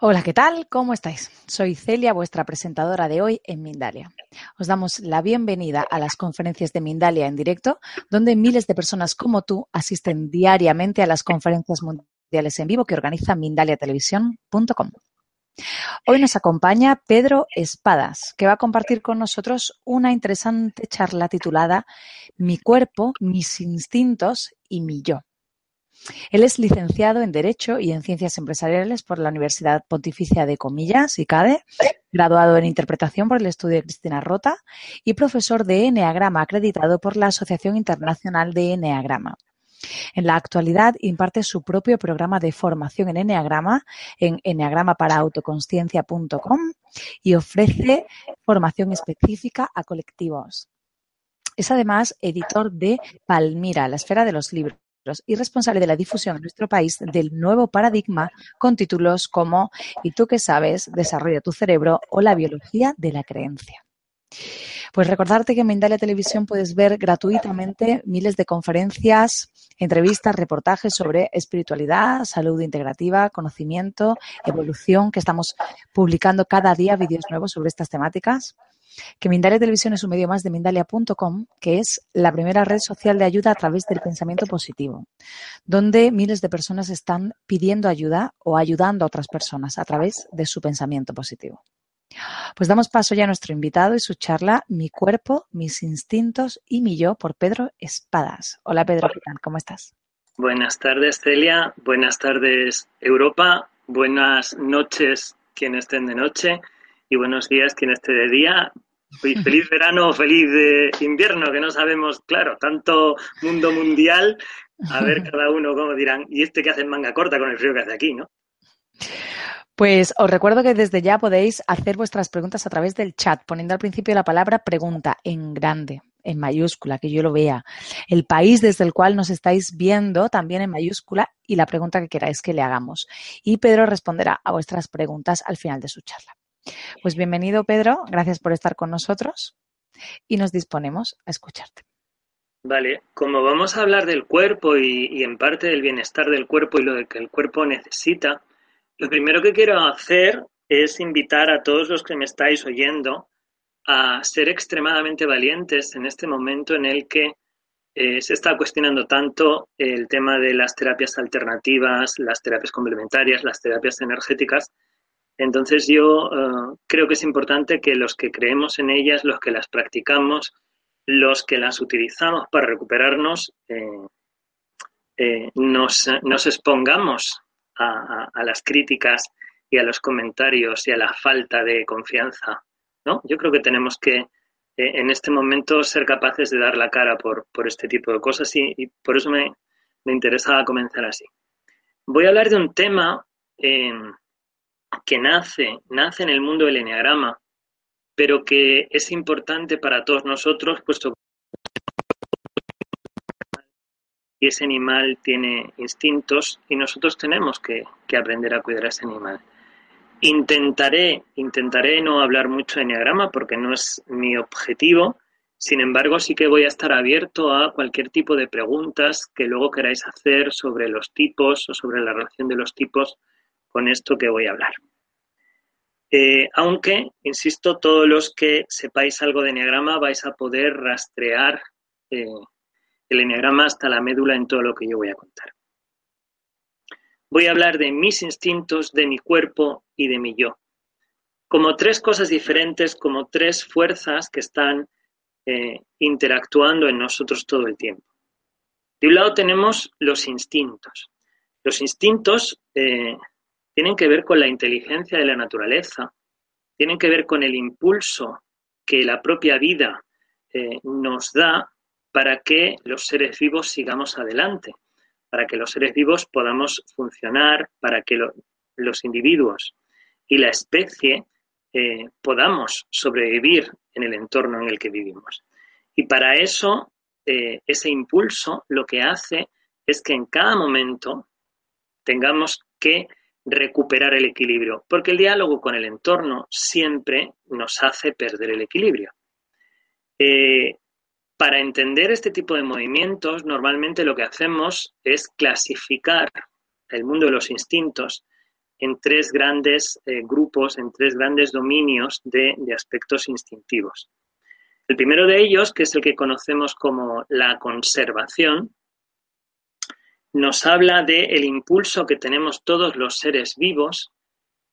Hola, ¿qué tal? ¿Cómo estáis? Soy Celia, vuestra presentadora de hoy en Mindalia. Os damos la bienvenida a las conferencias de Mindalia en directo, donde miles de personas como tú asisten diariamente a las conferencias mundiales en vivo que organiza mindaliatelevisión.com. Hoy nos acompaña Pedro Espadas, que va a compartir con nosotros una interesante charla titulada Mi cuerpo, mis instintos y mi yo. Él es licenciado en Derecho y en Ciencias Empresariales por la Universidad Pontificia de Comillas, ICADE, graduado en Interpretación por el Estudio de Cristina Rota y profesor de Enneagrama acreditado por la Asociación Internacional de Enneagrama. En la actualidad imparte su propio programa de formación en Enneagrama en enneagramaparaautoconciencia.com y ofrece formación específica a colectivos. Es además editor de Palmira, la esfera de los libros y responsable de la difusión en nuestro país del nuevo paradigma con títulos como ¿Y tú qué sabes? Desarrolla tu cerebro o la biología de la creencia. Pues recordarte que en Mindalia Televisión puedes ver gratuitamente miles de conferencias, entrevistas, reportajes sobre espiritualidad, salud integrativa, conocimiento, evolución, que estamos publicando cada día vídeos nuevos sobre estas temáticas que Mindalia Televisión es un medio más de Mindalia.com, que es la primera red social de ayuda a través del pensamiento positivo, donde miles de personas están pidiendo ayuda o ayudando a otras personas a través de su pensamiento positivo. Pues damos paso ya a nuestro invitado y su charla Mi cuerpo, mis instintos y mi yo por Pedro Espadas. Hola Pedro. ¿Cómo estás? Buenas tardes Celia, buenas tardes Europa, buenas noches quienes estén de noche y buenos días quien esté de día. Feliz verano, feliz de invierno, que no sabemos, claro, tanto mundo mundial, a ver cada uno cómo dirán, y este que hace en manga corta con el frío que hace aquí, ¿no? Pues os recuerdo que desde ya podéis hacer vuestras preguntas a través del chat, poniendo al principio la palabra pregunta en grande, en mayúscula, que yo lo vea. El país desde el cual nos estáis viendo también en mayúscula y la pregunta que queráis que le hagamos. Y Pedro responderá a vuestras preguntas al final de su charla. Pues bienvenido, Pedro. Gracias por estar con nosotros y nos disponemos a escucharte. Vale, como vamos a hablar del cuerpo y, en parte del bienestar del cuerpo y lo que el cuerpo necesita, lo primero que quiero hacer es invitar a todos los que me estáis oyendo a ser extremadamente valientes en este momento en el que eh, se está cuestionando tanto el tema de las terapias alternativas, las terapias complementarias, las terapias energéticas, entonces yo eh, creo que es importante que los que creemos en ellas, los que las practicamos, los que las utilizamos para recuperarnos, eh, eh, nos, expongamos a, las críticas y a los comentarios y a la falta de confianza. ¿no? Yo creo que tenemos que en este momento ser capaces de dar la cara por, este tipo de cosas y, y por eso me, me, interesaba comenzar así. Voy a hablar de un tema que nace, nace en el mundo del enneagrama, pero que es importante para todos nosotros, puesto que ese animal tiene instintos y nosotros tenemos que, aprender a cuidar a ese animal. Intentaré, intentaré no hablar mucho de enneagrama porque no es mi objetivo. Sin embargo, sí que voy a estar abierto a cualquier tipo de preguntas que luego queráis hacer sobre los tipos o sobre la relación de los tipos con esto que voy a hablar. Eh, aunque, insisto, todos los que sepáis algo de Enneagrama vais a poder rastrear eh, el Enneagrama hasta la médula en todo lo que yo voy a contar. Voy a hablar de mis instintos, de mi cuerpo y de mi yo. Como tres cosas diferentes, como tres fuerzas que están eh, interactuando en nosotros todo el tiempo. De un lado tenemos los instintos. Los instintos tienen que ver con la inteligencia de la naturaleza, tienen que ver con el impulso que la propia vida eh, nos da para que los seres vivos sigamos adelante, para que los seres vivos podamos funcionar, para que los individuos y la especie eh, podamos sobrevivir en el entorno en el que vivimos. Y para eso, eh, ese impulso lo que hace es que en cada momento tengamos que recuperar el equilibrio, porque el diálogo con el entorno siempre nos hace perder el equilibrio. Eh, para entender este tipo de movimientos, normalmente lo que hacemos es clasificar el mundo de los instintos en tres grandes eh, grupos, en tres grandes dominios de, aspectos instintivos. El primero de ellos, que es el que conocemos como la conservación, nos habla del el impulso que tenemos todos los seres vivos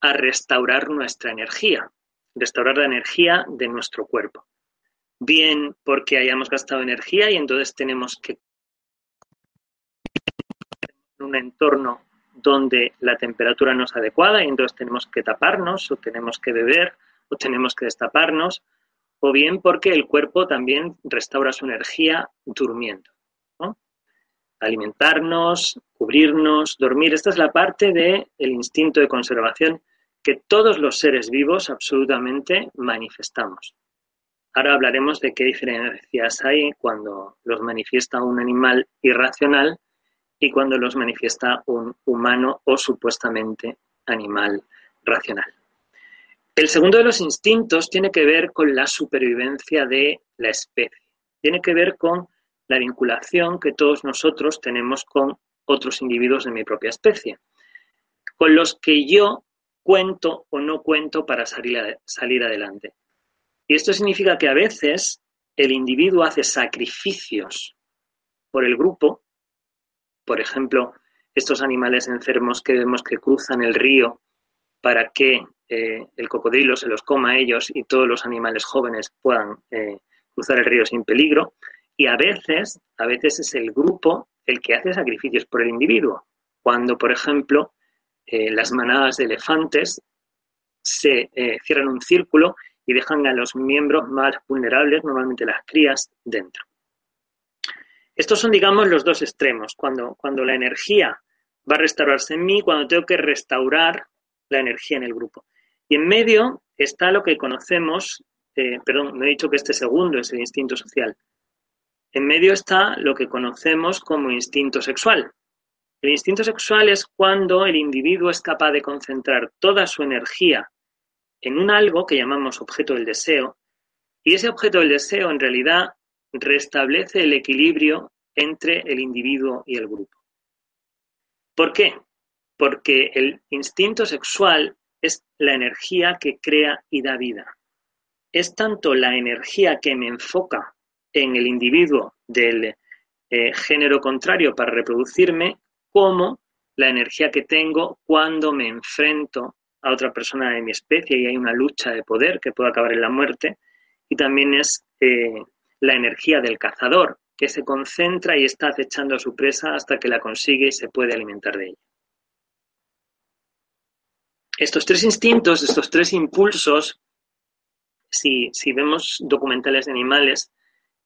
a restaurar nuestra energía, restaurar la energía de nuestro cuerpo. Bien porque hayamos gastado energía y entonces tenemos que en un entorno donde la temperatura no es adecuada y entonces tenemos que taparnos o tenemos que beber o tenemos que destaparnos, o bien porque el cuerpo también restaura su energía durmiendo. Alimentarnos, cubrirnos, dormir, esta es la parte del instinto de conservación que todos los seres vivos absolutamente manifestamos. Ahora hablaremos de qué diferencias hay cuando los manifiesta un animal irracional y cuando los manifiesta un humano o supuestamente animal racional. El segundo de los instintos tiene que ver con la supervivencia de la especie. Tiene que ver con la vinculación que todos nosotros tenemos con otros individuos de mi propia especie, con los que yo cuento o no cuento para salir, salir adelante. Y esto significa que a veces el individuo hace sacrificios por el grupo, por ejemplo, estos animales enfermos que vemos que cruzan el río para que eh, el cocodrilo se los coma a ellos y todos los animales jóvenes puedan eh, cruzar el río sin peligro. Y a veces, a veces es el grupo el que hace sacrificios por el individuo. Cuando, por ejemplo, eh, las manadas de elefantes se eh, cierran un círculo y dejan a los miembros más vulnerables, normalmente las crías, dentro. Estos son, digamos, los dos extremos, cuando, cuando la energía va a restaurarse en mí, cuando tengo que restaurar la energía en el grupo. Y en medio está lo que conocemos, eh, perdón, me he dicho que este segundo es el instinto social. En medio está lo que conocemos como instinto sexual, el instinto sexual es cuando el individuo es capaz de concentrar toda su energía en un algo que llamamos objeto del deseo, y ese objeto del deseo en realidad restablece el equilibrio entre el individuo y el grupo. ¿Por qué? Porque el instinto sexual es la energía que crea y da vida. Es tanto la energía que me enfoca en el individuo del eh, género contrario para reproducirme como la energía que tengo cuando me enfrento a otra persona de mi especie y hay una lucha de poder que puede acabar en la muerte, y también es eh, la energía del cazador, que se concentra y está acechando a su presa hasta que la consigue y se puede alimentar de ella. Estos tres instintos, estos tres impulsos, si, si vemos documentales de animales,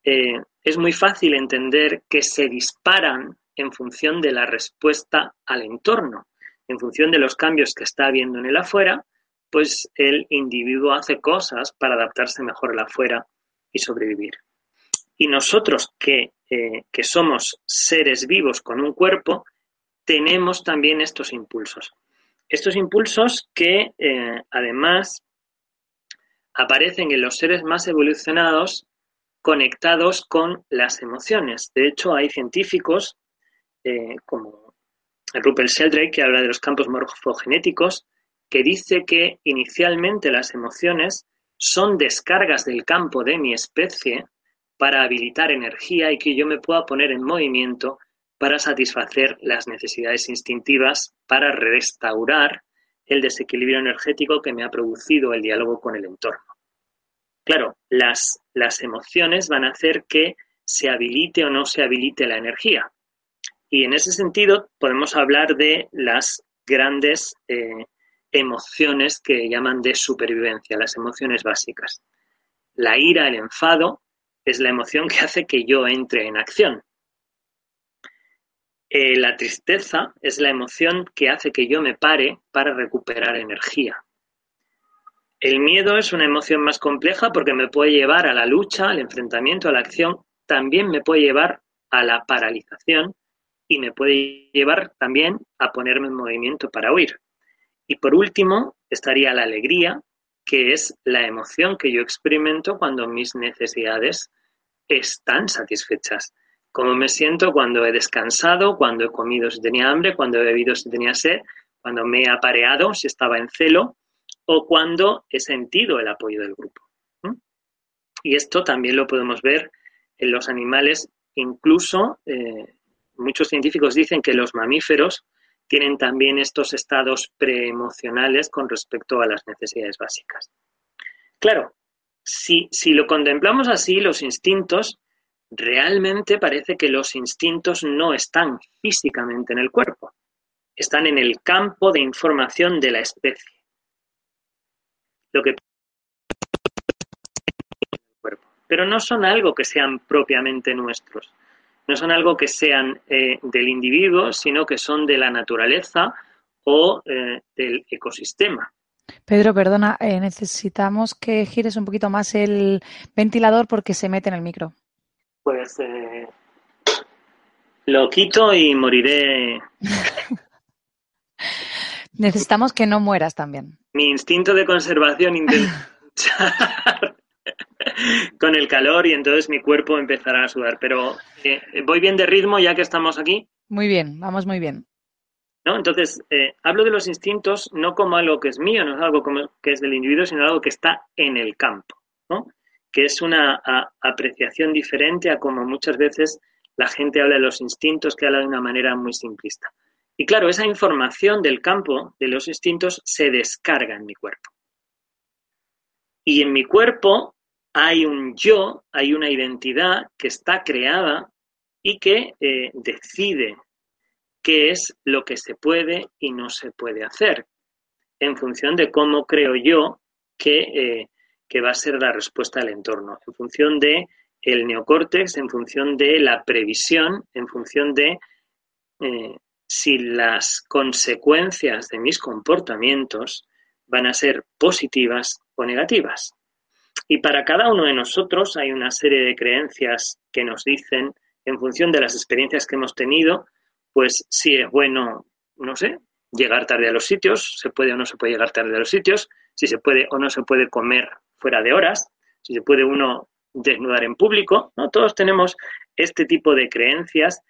eh, es muy fácil entender que se disparan en función de la respuesta al entorno, en función de los cambios que está habiendo en el afuera, pues el individuo hace cosas para adaptarse mejor al afuera y sobrevivir. Y nosotros que, eh, que somos seres vivos con un cuerpo, tenemos también estos impulsos. Estos impulsos que eh, además aparecen en los seres más evolucionados conectados con las emociones. De hecho, hay científicos eh, como Rupert Sheldrake, que habla de los campos morfogenéticos, que dice que inicialmente las emociones son descargas del campo de mi especie para habilitar energía y que yo me pueda poner en movimiento para satisfacer las necesidades instintivas, para restaurar el desequilibrio energético que me ha producido el diálogo con el entorno. Claro, las, las emociones van a hacer que se habilite o no se habilite la energía. Y en ese sentido podemos hablar de las grandes eh, emociones que llaman de supervivencia, las emociones básicas. La ira, el enfado, es la emoción que hace que yo entre en acción. Eh, la tristeza es la emoción que hace que yo me pare para recuperar energía. El miedo es una emoción más compleja porque me puede llevar a la lucha, al enfrentamiento, a la acción. También me puede llevar a la paralización y me puede llevar también a ponerme en movimiento para huir. Y por último, estaría la alegría, que es la emoción que yo experimento cuando mis necesidades están satisfechas. Cómo me siento cuando he descansado, cuando he comido si tenía hambre, cuando he bebido si tenía sed, cuando me he apareado, si estaba en celo, o cuando he sentido el apoyo del grupo. Y esto también lo podemos ver en los animales, incluso eh, muchos científicos dicen que los mamíferos tienen también estos estados preemocionales con respecto a las necesidades básicas. Claro, si, si lo contemplamos así, los instintos, realmente parece que los instintos no están físicamente en el cuerpo, están en el campo de información de la especie. Lo que pero no son algo que sean propiamente nuestros, no son algo que sean eh, del individuo, sino que son de la naturaleza o eh, del ecosistema. Pedro, perdona, eh, necesitamos que gires un poquito más el ventilador porque se mete en el micro. Pues lo quito y moriré. Necesitamos que no mueras también. Mi instinto de conservación intenta con el calor y entonces mi cuerpo empezará a sudar. Pero eh, voy bien de ritmo ya que estamos aquí. Muy bien, vamos muy bien. ¿No? Entonces, eh, hablo de los instintos no como algo que es mío, no es algo como que es del individuo, sino algo que está en el campo, ¿no? que es una apreciación diferente a como muchas veces la gente habla de los instintos, que habla de una manera muy simplista. Y claro, esa información del campo de los instintos se descarga en mi cuerpo. Y en mi cuerpo hay un yo, hay una identidad que está creada y que eh, decide qué es lo que se puede y no se puede hacer, en función de cómo creo yo que, eh, que va a ser la respuesta del entorno, en función de el neocórtex, en función de la previsión, en función de eh, si las consecuencias de mis comportamientos van a ser positivas o negativas. Y para cada uno de nosotros hay una serie de creencias que nos dicen, en función de las experiencias que hemos tenido, pues si es bueno, no sé, llegar tarde a los sitios, se puede o no se puede llegar tarde a los sitios, si se puede o no se puede comer fuera de horas, si se puede uno desnudar en público, ¿no? Todos tenemos este tipo de creencias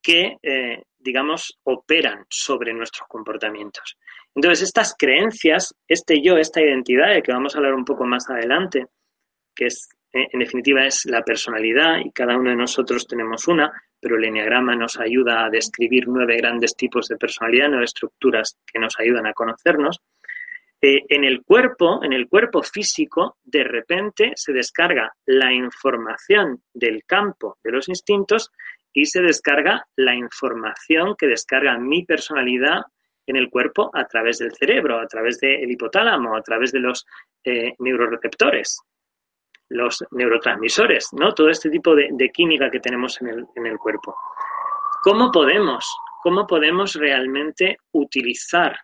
que, eh, digamos, operan sobre nuestros comportamientos. Entonces, estas creencias, este yo, esta identidad, de que vamos a hablar un poco más adelante, que es, eh, en definitiva es la personalidad y cada uno de nosotros tenemos una, pero el enneagrama nos ayuda a describir nueve grandes tipos de personalidad, nueve estructuras que nos ayudan a conocernos. Eh, en el cuerpo, en el cuerpo físico, de repente se descarga la información del campo de los instintos y se descarga la información que descarga mi personalidad en el cuerpo a través del cerebro, a través del hipotálamo, a través de los eh, neuroreceptores, los neurotransmisores, ¿no? Todo este tipo de, química que tenemos en el, cuerpo. ¿Cómo podemos, cómo podemos realmente utilizar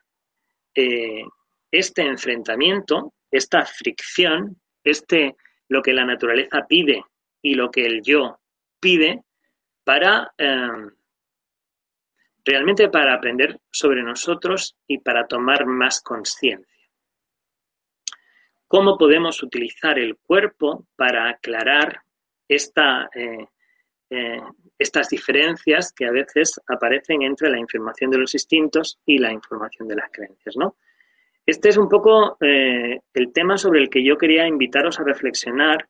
eh, este enfrentamiento, esta fricción, este lo que la naturaleza pide y lo que el yo pide para eh, realmente para aprender sobre nosotros y para tomar más conciencia. ¿Cómo podemos utilizar el cuerpo para aclarar esta, eh, eh, estas diferencias que a veces aparecen entre la información de los instintos y la información de las creencias? ¿no? Este es un poco eh, el tema sobre el que yo quería invitaros a reflexionar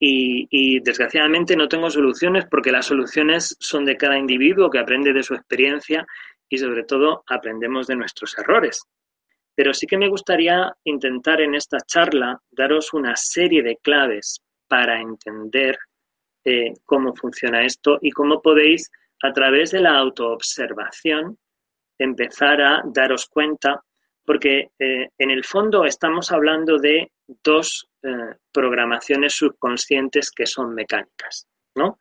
y, desgraciadamente no tengo soluciones porque las soluciones son de cada individuo que aprende de su experiencia y sobre todo aprendemos de nuestros errores. Pero sí que me gustaría intentar en esta charla daros una serie de claves para entender eh, cómo funciona esto y cómo podéis a través de la autoobservación empezar a daros cuenta, porque eh, en el fondo estamos hablando de dos eh, programaciones subconscientes que son mecánicas, ¿no?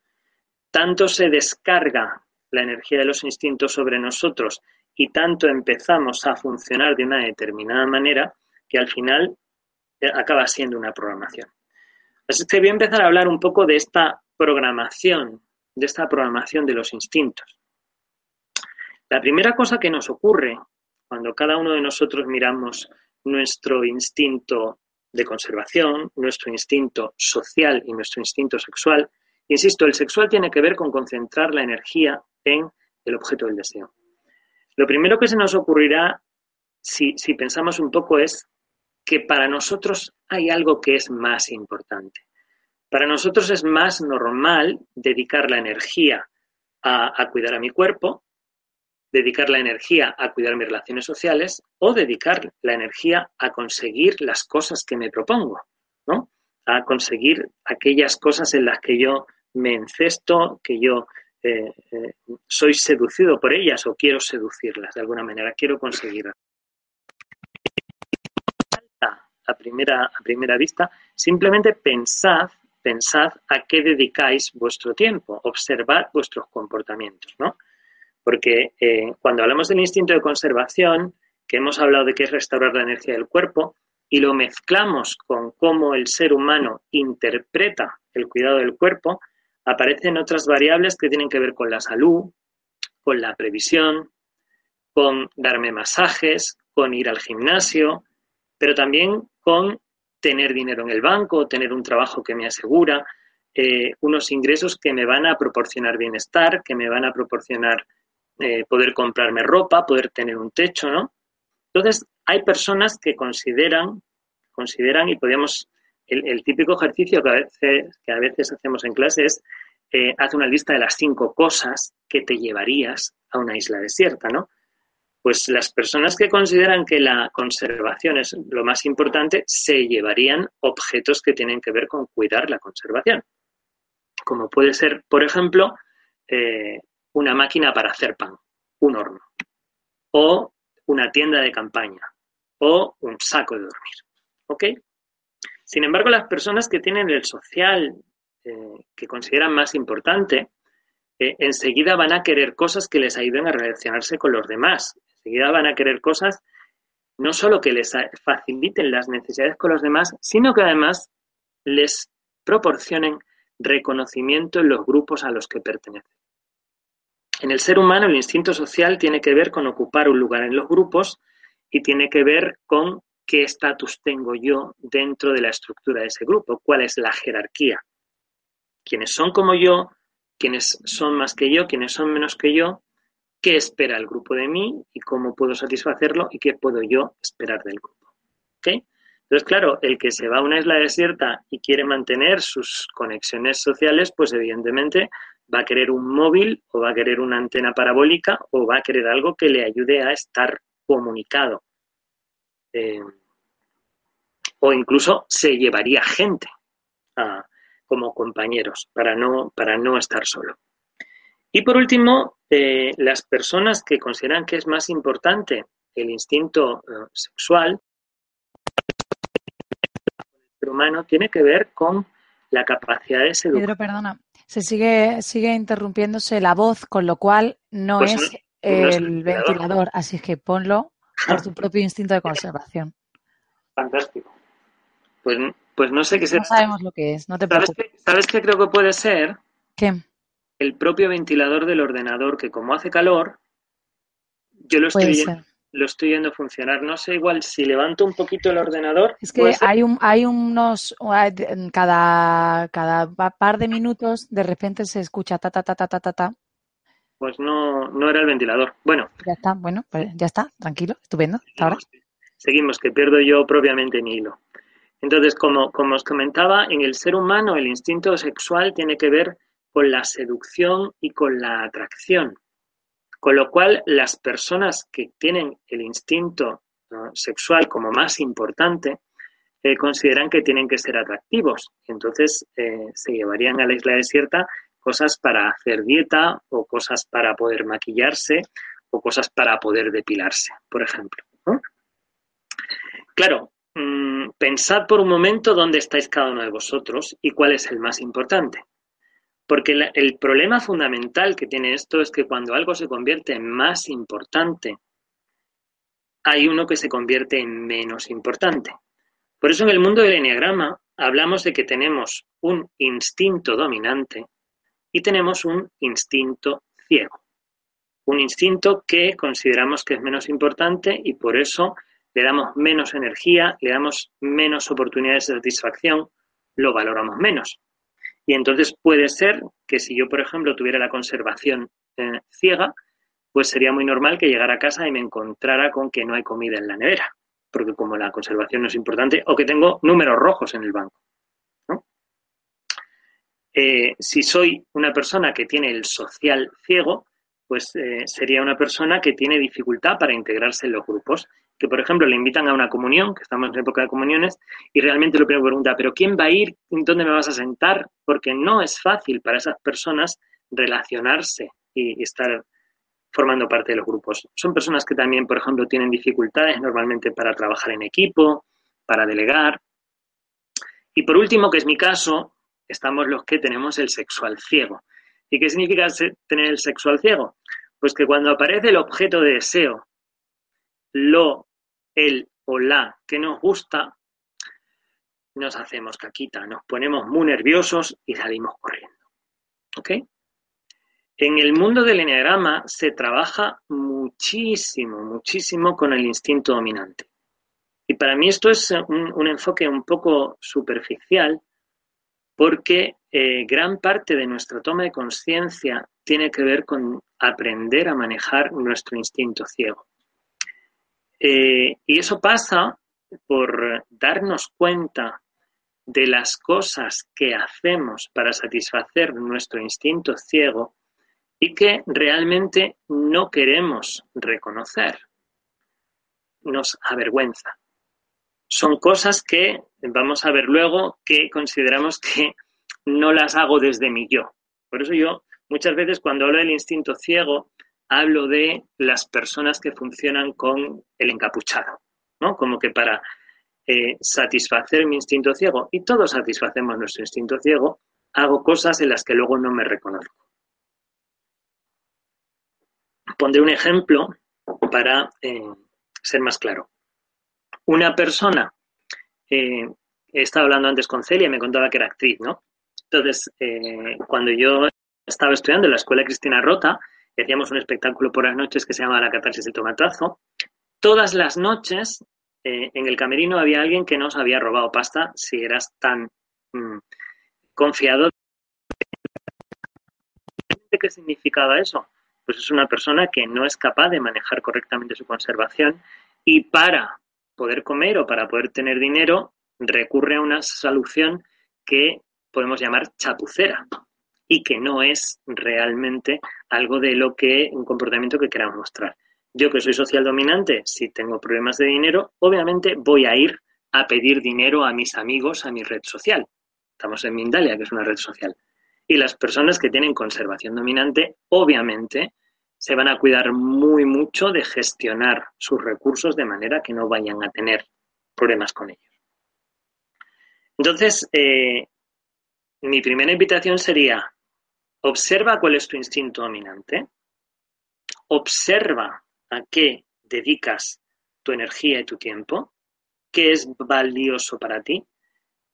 Tanto se descarga la energía de los instintos sobre nosotros y tanto empezamos a funcionar de una determinada manera que al final eh, acaba siendo una programación. Así que voy a empezar a hablar un poco de esta programación, de esta programación de los instintos. La primera cosa que nos ocurre cuando cada uno de nosotros miramos nuestro instinto de conservación, nuestro instinto social y nuestro instinto sexual. Insisto, el sexual tiene que ver con concentrar la energía en el objeto del deseo. Lo primero que se nos ocurrirá si, si pensamos un poco, es que para nosotros hay algo que es más importante. Para nosotros es más normal dedicar la energía a, a, cuidar a mi cuerpo, dedicar la energía a cuidar mis relaciones sociales o dedicar la energía a conseguir las cosas que me propongo, ¿no? A conseguir aquellas cosas en las que yo me encesto, que yo eh, eh, soy seducido por ellas o quiero seducirlas de alguna manera, quiero conseguirlas. A primera, a primera vista, simplemente pensad, pensad a qué dedicáis vuestro tiempo, observad vuestros comportamientos, ¿no? Porque eh, cuando hablamos del instinto de conservación, que hemos hablado de que es restaurar la energía del cuerpo, y lo mezclamos con cómo el ser humano interpreta el cuidado del cuerpo, aparecen otras variables que tienen que ver con la salud, con la previsión, con darme masajes, con ir al gimnasio, pero también con tener dinero en el banco, tener un trabajo que me asegura, eh, unos ingresos que me van a proporcionar bienestar, que me van a proporcionar eh, poder comprarme ropa, poder tener un techo, ¿no? Entonces, hay personas que consideran, consideran y podemos el, típico ejercicio que a, veces, que a veces hacemos en clase es eh, haz una lista de las cinco cosas que te llevarías a una isla desierta, ¿no? Pues las personas que consideran que la conservación es lo más importante se llevarían objetos que tienen que ver con cuidar la conservación, como puede ser, por ejemplo, eh, una máquina para hacer pan, un horno, o una tienda de campaña, o un saco de dormir. ¿Ok? Sin embargo, las personas que tienen el social, eh, que consideran más importante, eh, enseguida van a querer cosas que les ayuden a relacionarse con los demás. Enseguida van a querer cosas no solo que les faciliten las necesidades con los demás, sino que además les proporcionen reconocimiento en los grupos a los que pertenecen. En el ser humano el instinto social tiene que ver con ocupar un lugar en los grupos y tiene que ver con qué estatus tengo yo dentro de la estructura de ese grupo, cuál es la jerarquía. Quienes son como yo, quienes son más que yo, quienes son menos que yo, qué espera el grupo de mí y cómo puedo satisfacerlo y qué puedo yo esperar del grupo. Entonces, claro, el que se va a una isla desierta y quiere mantener sus conexiones sociales, pues evidentemente va a querer un móvil o va a querer una antena parabólica o va a querer algo que le ayude a estar comunicado. Eh, o incluso se llevaría gente como compañeros para no, para no estar solo. Y por último, eh, las personas que consideran que es más importante el instinto eh, sexual ser humano tiene que ver con la capacidad de seducir. Pedro, perdona, se sigue, sigue interrumpiéndose la voz, con lo cual no pues es el ventilador, así que ponlo por tu propio instinto de conservación. Fantástico. Pues, pues no sé qué No sabemos lo que es, no te preocupes. ¿Sabes qué, creo que puede ser? ¿Qué? El propio ventilador del ordenador, que como hace calor, yo lo estoy, lo estoy viendo funcionar. No sé, igual si levanto un poquito el ordenador. Es que hay, un, hay unos. Cada, cada par de minutos, de repente se escucha ta, ta, ta, ta, ta, ta, ta pues no, no era el ventilador. Bueno. Ya está, bueno, pues ya está, tranquilo, estupendo. ahora. Seguimos, que pierdo yo propiamente mi hilo. Entonces, como, como os comentaba, en el ser humano el instinto sexual tiene que ver con la seducción y con la atracción. Con lo cual, las personas que tienen el instinto sexual como más importante, eh, consideran que tienen que ser atractivos. Entonces, eh, se llevarían a la isla desierta cosas para hacer dieta o cosas para poder maquillarse o cosas para poder depilarse, por ejemplo. Claro, mm, pensad por un momento dónde estáis cada uno de vosotros y cuál es el más importante. Porque el problema fundamental que tiene esto es que cuando algo se convierte en más importante, hay uno que se convierte en menos importante. Por eso en el mundo del enneagrama hablamos de que tenemos un instinto dominante y tenemos un instinto ciego. Un instinto que consideramos que es menos importante y por eso le damos menos energía, le damos menos oportunidades de satisfacción, lo valoramos menos. Y entonces puede ser que si yo, por ejemplo, tuviera la conservación eh, ciega, pues sería muy normal que llegara a casa y me encontrara con que no hay comida en la nevera, porque como la conservación no es importante, o que tengo números rojos en el banco. Eh, si soy una persona que tiene el social ciego, pues eh, sería una persona que tiene dificultad para integrarse en los grupos. Que, por ejemplo, le invitan a una comunión, que estamos en época de comuniones, y realmente lo primero pregunta, ¿pero quién va a ir? ¿Dónde me vas a sentar? Porque no es fácil para esas personas relacionarse y estar formando parte de los grupos. Son personas que también, por ejemplo, tienen dificultades normalmente para trabajar en equipo, para delegar. Y por último, que es mi caso, estamos los que tenemos el sexual ciego. ¿Y qué significa tener el sexual ciego? Pues que cuando aparece el objeto de deseo, lo, el o la que nos gusta, nos hacemos caquita, nos ponemos muy nerviosos y salimos corriendo. ¿Ok? En el mundo del enneagrama se trabaja muchísimo, muchísimo con el instinto dominante. Y para mí esto es un enfoque un poco superficial porque eh, gran parte de nuestra toma de conciencia tiene que ver con aprender a manejar nuestro instinto ciego. Eh, y eso pasa por darnos cuenta de las cosas que hacemos para satisfacer nuestro instinto ciego y que realmente no queremos reconocer. Nos avergüenza son cosas que vamos a ver luego que consideramos que no las hago desde mi yo. Por eso yo muchas veces cuando hablo del instinto ciego hablo de las personas que funcionan con el encapuchado, ¿no? Como que para eh, satisfacer mi instinto ciego, y todos satisfacemos nuestro instinto ciego, hago cosas en las que luego no me reconozco. Pondré un ejemplo para eh, ser más claro una persona, eh, he estado hablando antes con Celia y me contaba que era actriz, ¿no? Entonces, eh, cuando yo estaba estudiando en la Escuela Cristina Rota, hacíamos un espectáculo por las noches que se llama La catarsis del tomatazo, todas las noches eh, en el camerino había alguien que nos había robado pasta si eras tan mm, confiado. ¿Qué significaba eso? Pues es una persona que no es capaz de manejar correctamente su conservación y para poder comer o para poder tener dinero, recurre a una solución que podemos llamar chapucera y que no es realmente algo de lo que un comportamiento que queramos mostrar. Yo que soy social dominante, si tengo problemas de dinero, obviamente voy a ir a pedir dinero a mis amigos, a mi red social. Estamos en Mindalia, que es una red social. Y las personas que tienen conservación dominante, obviamente, se van a cuidar muy mucho de gestionar sus recursos de manera que no vayan a tener problemas con ellos. Entonces, eh, mi primera invitación sería, observa cuál es tu instinto dominante, observa a qué dedicas tu energía y tu tiempo, qué es valioso para ti,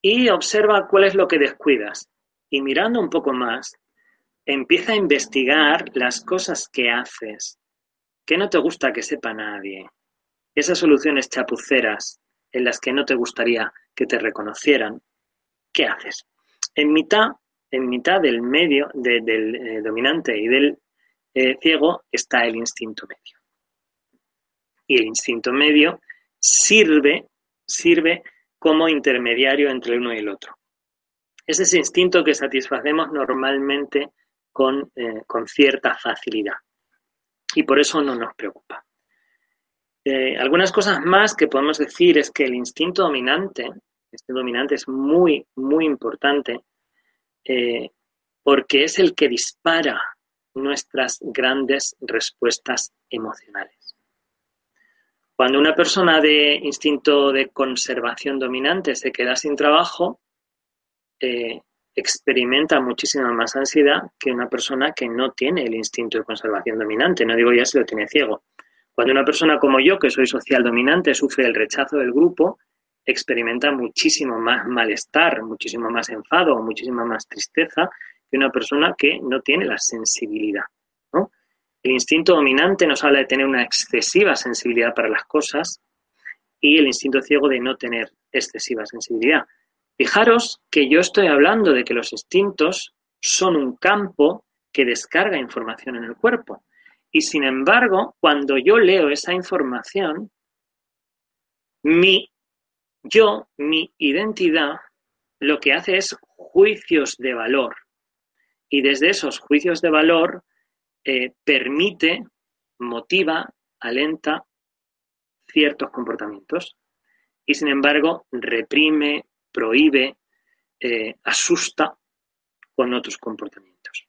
y observa cuál es lo que descuidas. Y mirando un poco más, empieza a investigar las cosas que haces, que no te gusta que sepa nadie, esas soluciones chapuceras en las que no te gustaría que te reconocieran, ¿qué haces? En mitad, en mitad del medio, del eh, dominante y del eh, ciego, está el instinto medio. Y el instinto medio sirve, sirve como intermediario entre el uno y el otro. Es ese instinto que satisfacemos normalmente eh, con, cierta facilidad. Y por eso no nos preocupa. Algunas cosas más que podemos decir es que el instinto dominante, este dominante es muy, muy importante eh, porque es el que dispara nuestras grandes respuestas emocionales. Cuando una persona de instinto de conservación dominante se queda sin trabajo, experimenta muchísima más ansiedad que una persona que no tiene el instinto de conservación dominante. No digo ya si lo tiene ciego. Cuando una persona como yo, que soy social dominante, sufre el rechazo del grupo, experimenta muchísimo más malestar, muchísimo más enfado, muchísima más tristeza que una persona que no tiene la sensibilidad. El instinto dominante nos habla de tener una excesiva sensibilidad para las cosas y el instinto ciego de no tener excesiva sensibilidad. Fijaros que yo estoy hablando de que los instintos son un campo que descarga información en el cuerpo. Y sin embargo, cuando yo leo esa información, mi yo, mi identidad, lo que hace es juicios de valor. Y desde esos juicios de valor eh, permite, motiva, alenta ciertos comportamientos. Y sin embargo, reprime, prohíbe, eh, asusta con otros comportamientos.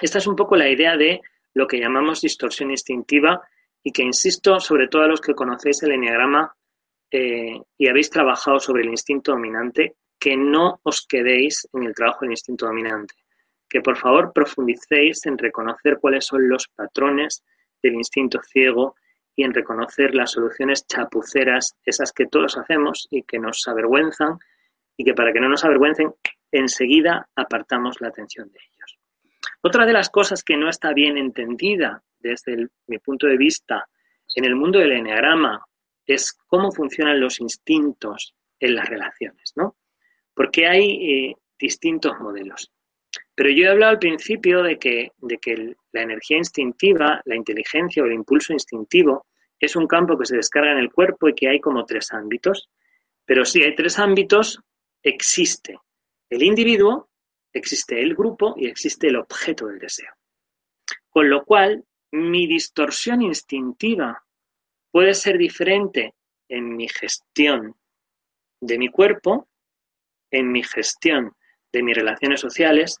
Esta es un poco la idea de lo que llamamos distorsión instintiva y que, insisto, sobre todo a los que conocéis el enneagrama eh, y habéis trabajado sobre el instinto dominante, que no os quedéis en el trabajo del instinto dominante, que por favor profundicéis en reconocer cuáles son los patrones del instinto ciego y en reconocer las soluciones chapuceras, esas que todos hacemos y que nos avergüenzan y que para que no nos avergüencen, enseguida apartamos la atención de ellos. Otra de las cosas que no está bien entendida desde mi punto de vista en el mundo del enneagrama es cómo funcionan los instintos en las relaciones, ¿no? Porque hay eh, distintos modelos. Pero yo he hablado al principio de que, de que la energía instintiva, la inteligencia o el impulso instintivo es un campo que se descarga en el cuerpo y que hay como tres ámbitos. Pero si hay tres ámbitos, existe el individuo, existe el grupo y existe el objeto del deseo. Con lo cual, mi distorsión instintiva puede ser diferente en mi gestión de mi cuerpo, en mi gestión de mis relaciones sociales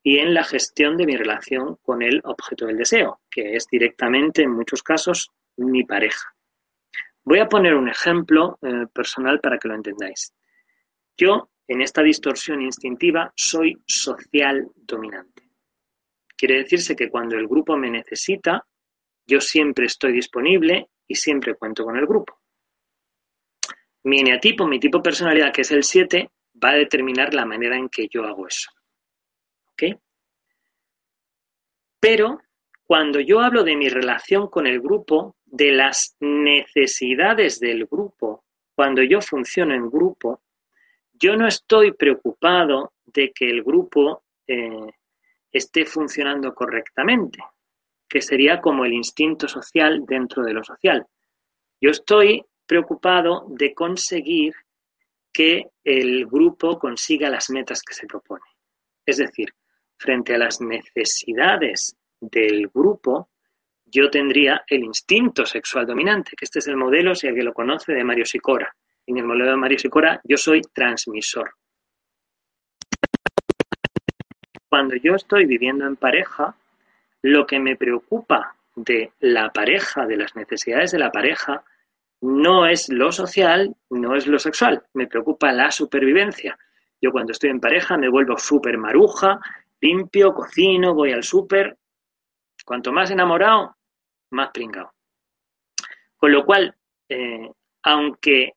y en la gestión de mi relación con el objeto del deseo, que es directamente, en muchos casos, mi pareja. Voy a poner un ejemplo eh, personal para que lo entendáis. Yo, en esta distorsión instintiva, soy social dominante. Quiere decirse que cuando el grupo me necesita, yo siempre estoy disponible y siempre cuento con el grupo. Mi eneatipo, mi tipo personalidad, que es el 7, va a determinar la manera en que yo hago eso. ¿Ok? Pero cuando yo hablo de mi relación con el grupo, de las necesidades del grupo, cuando yo funciono en grupo, yo no estoy preocupado de que el grupo eh, esté funcionando correctamente, que sería como el instinto social dentro de lo social. Yo estoy preocupado de conseguir que el grupo consiga las metas que se propone. Es decir, frente a las necesidades del grupo, yo tendría el instinto sexual dominante, que este es el modelo, si alguien lo conoce, de Mario Sicora. En el modelo de Mario Sicora, yo soy transmisor. Cuando yo estoy viviendo en pareja, lo que me preocupa de la pareja, de las necesidades de la pareja, no es lo social, no es lo sexual, me preocupa la supervivencia. Yo cuando estoy en pareja me vuelvo súper maruja, limpio, cocino, voy al súper. Cuanto más enamorado, más pringado. Con lo cual, eh, aunque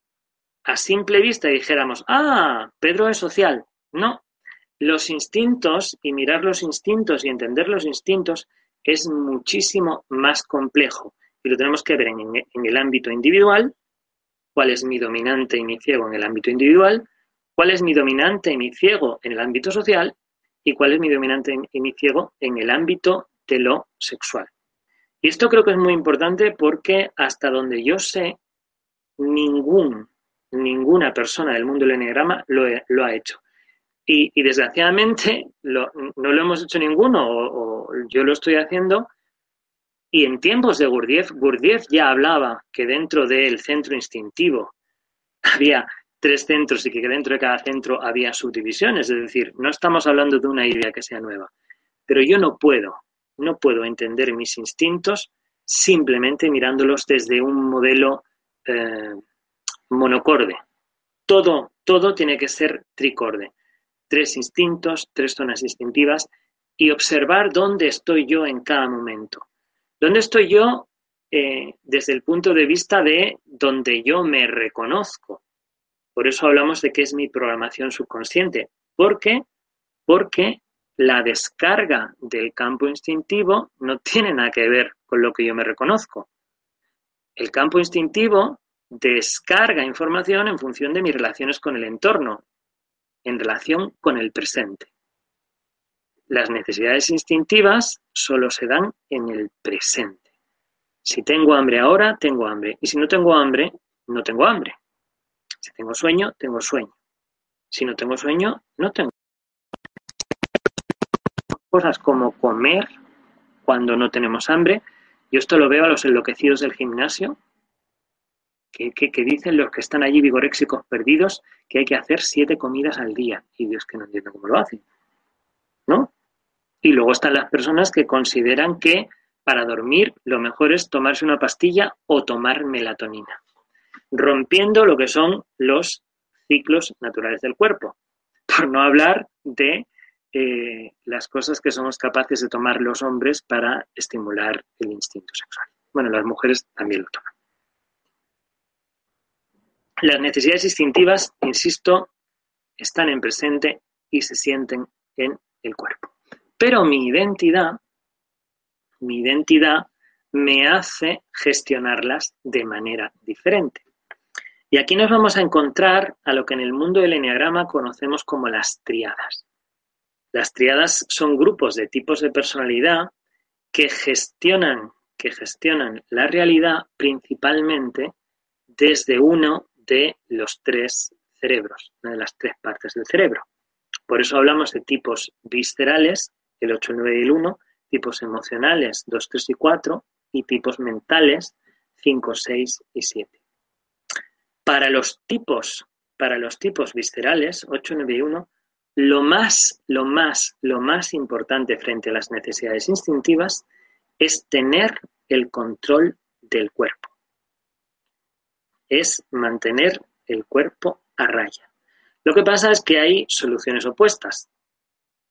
a simple vista dijéramos, ah, Pedro es social, no. Los instintos y mirar los instintos y entender los instintos es muchísimo más complejo y lo tenemos que ver en, el ámbito individual, cuál es mi dominante y mi ciego en el ámbito individual, cuál es mi dominante y mi ciego en el ámbito social y cuál es mi dominante y mi ciego en el ámbito de lo sexual. Y esto creo que es muy importante porque hasta donde yo sé, ningún, ninguna persona del mundo del enneagrama lo ha hecho. Y, desgraciadamente no lo hemos hecho ninguno, o, yo lo estoy haciendo. Y en tiempos de Gurdjieff, Gurdjieff ya hablaba que dentro del centro instintivo había tres centros y que dentro de cada centro había subdivisiones. Es decir, no estamos hablando de una idea que sea nueva. Pero yo no puedo no puedo entender mis instintos simplemente mirándolos desde un modelo eh, monocorde. Todo, todo tiene que ser tricorde. Tres instintos, tres zonas instintivas y observar dónde estoy yo en cada momento. ¿Dónde estoy yo eh, desde el punto de vista de donde yo me reconozco? Por eso hablamos de que es mi programación subconsciente. ¿Por qué? Porque la descarga del campo instintivo no tiene nada que ver con lo que yo me reconozco. El campo instintivo descarga información en función de mis relaciones con el entorno, en relación con el presente. las necesidades instintivas solo se dan en el presente. Si tengo hambre ahora, tengo hambre. Y si no tengo hambre, no tengo hambre. Si tengo sueño, tengo sueño. Si no tengo sueño, no tengo. Cosas como comer cuando no tenemos hambre. Yo esto lo veo a los enloquecidos del gimnasio, que, dicen los que están allí vigoréxicos perdidos que hay que hacer siete comidas al día. Y Dios que no entiendo cómo lo hacen. ¿No? Y luego están las personas que consideran que para dormir lo mejor es tomarse una pastilla o tomar melatonina, rompiendo lo que son los ciclos naturales del cuerpo, por no hablar de eh, las cosas que somos capaces de tomar los hombres para estimular el instinto sexual. Bueno, las mujeres también lo toman. Las necesidades instintivas, insisto, están en presente y se sienten en el cuerpo. Pero mi identidad, mi identidad me hace gestionarlas de manera diferente. Y aquí nos vamos a encontrar a lo que en el mundo del enneagrama conocemos como las triadas. Las triadas son grupos de tipos de personalidad que gestionan, que gestionan la realidad principalmente desde uno de los tres cerebros, una de las tres partes del cerebro. Por eso hablamos de tipos viscerales, el 8, el 9 y el 1, tipos emocionales, 2, 3 y 4, y tipos mentales, 5, 6 y 7. Para los tipos, para los tipos viscerales, 8, 9 y 1, lo más, lo más, lo más importante frente a las necesidades instintivas es tener el control del cuerpo es mantener el cuerpo a raya. Lo que pasa es que hay soluciones opuestas.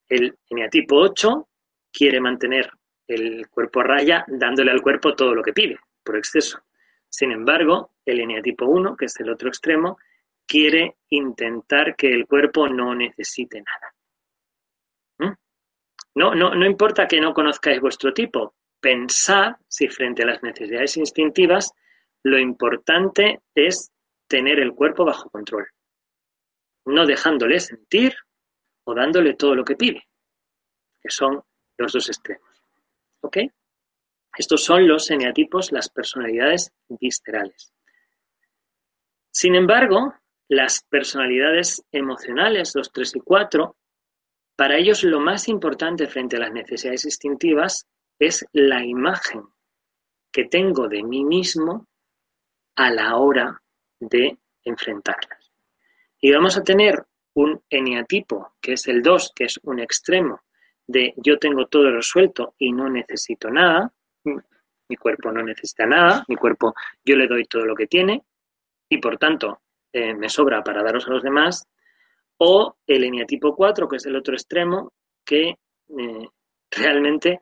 El eneatipo 8 quiere mantener el cuerpo a raya dándole al cuerpo todo lo que pide, por exceso. Sin embargo, el eneatipo 1, que es el otro extremo, quiere intentar que el cuerpo no necesite nada. ¿Mm? No, no, no importa que no conozcáis vuestro tipo, pensad si frente a las necesidades instintivas lo importante es tener el cuerpo bajo control, no dejándole sentir o dándole todo lo que pide, que son los dos extremos. ¿Ok? Estos son los eneatipos, las personalidades viscerales. Sin embargo, las personalidades emocionales, los 3 y 4, para ellos lo más importante frente a las necesidades instintivas es la imagen que tengo de mí mismo a la hora de enfrentarlas. Y vamos a tener un eneatipo, que es el 2, que es un extremo de yo tengo todo resuelto y no necesito nada, mi cuerpo no necesita nada, mi cuerpo yo le doy todo lo que tiene y por tanto eh, me sobra para daros a los demás, o el eneatipo 4, que es el otro extremo, que eh, realmente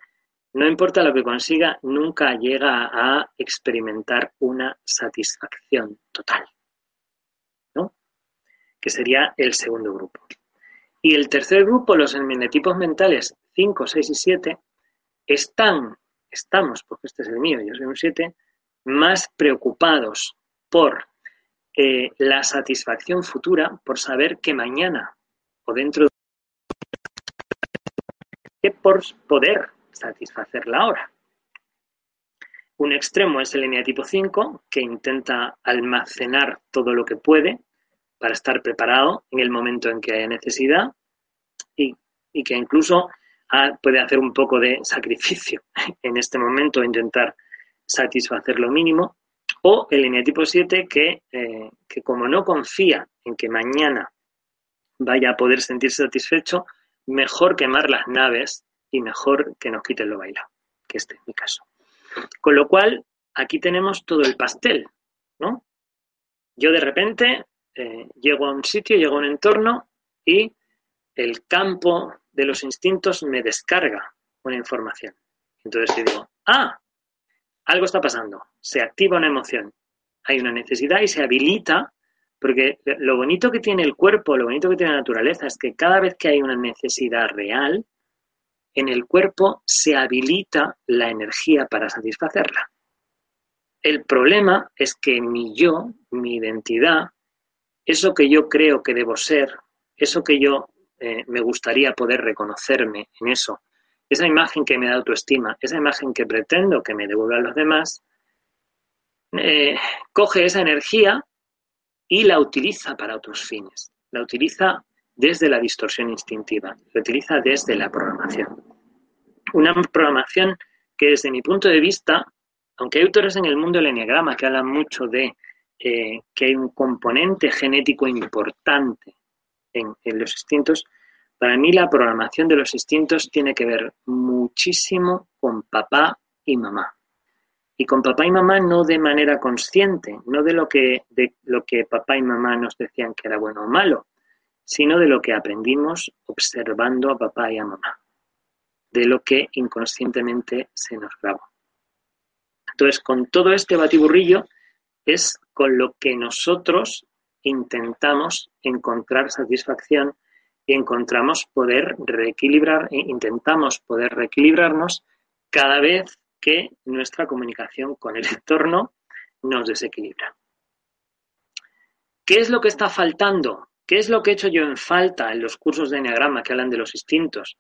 no importa lo que consiga, nunca llega a experimentar una satisfacción total. ¿no? Que sería el segundo grupo. Y el tercer grupo, los enmenetipos mentales 5, 6 y 7, están, estamos, porque este es el mío, yo soy un 7, más preocupados por eh, la satisfacción futura, por saber que mañana o dentro de que por poder satisfacer la hora. Un extremo es el eneatipo 5, que intenta almacenar todo lo que puede para estar preparado en el momento en que haya necesidad y, que incluso puede hacer un poco de sacrificio en este momento, intentar satisfacer lo mínimo. O el eneatipo 7, que, eh, que como no confía en que mañana vaya a poder sentirse satisfecho, mejor quemar las naves y mejor que nos quiten lo bailado, que este es mi caso. Con lo cual, aquí tenemos todo el pastel, ¿no? Yo de repente eh, llego a un sitio, llego a un entorno y el campo de los instintos me descarga una información. Entonces yo digo, ah, algo está pasando, se activa una emoción, hay una necesidad y se habilita, porque lo bonito que tiene el cuerpo, lo bonito que tiene la naturaleza es que cada vez que hay una necesidad real, en el cuerpo se habilita la energía para satisfacerla. El problema es que mi yo, mi identidad, eso que yo creo que debo ser, eso que yo eh, me gustaría poder reconocerme en eso, esa imagen que me da autoestima, esa imagen que pretendo que me devuelvan los demás, eh, coge esa energía y la utiliza para otros fines. La utiliza desde la distorsión instintiva, la utiliza desde la programación. Una programación que desde mi punto de vista, aunque hay autores en el mundo del enneagrama que hablan mucho de eh, que hay un componente genético importante en, los instintos, para mí la programación de los instintos tiene que ver muchísimo con papá y mamá. Y con papá y mamá no de manera consciente, no de lo que, de lo que papá y mamá nos decían que era bueno o malo, sino de lo que aprendimos observando a papá y a mamá, de lo que inconscientemente se nos grabó. Entonces, con todo este batiburrillo es con lo que nosotros intentamos encontrar satisfacción y encontramos poder reequilibrar, e intentamos poder reequilibrarnos cada vez que nuestra comunicación con el entorno nos desequilibra. ¿Qué es lo que está faltando? ¿Qué es lo que he hecho yo en falta en los cursos de Enneagrama que hablan de los instintos?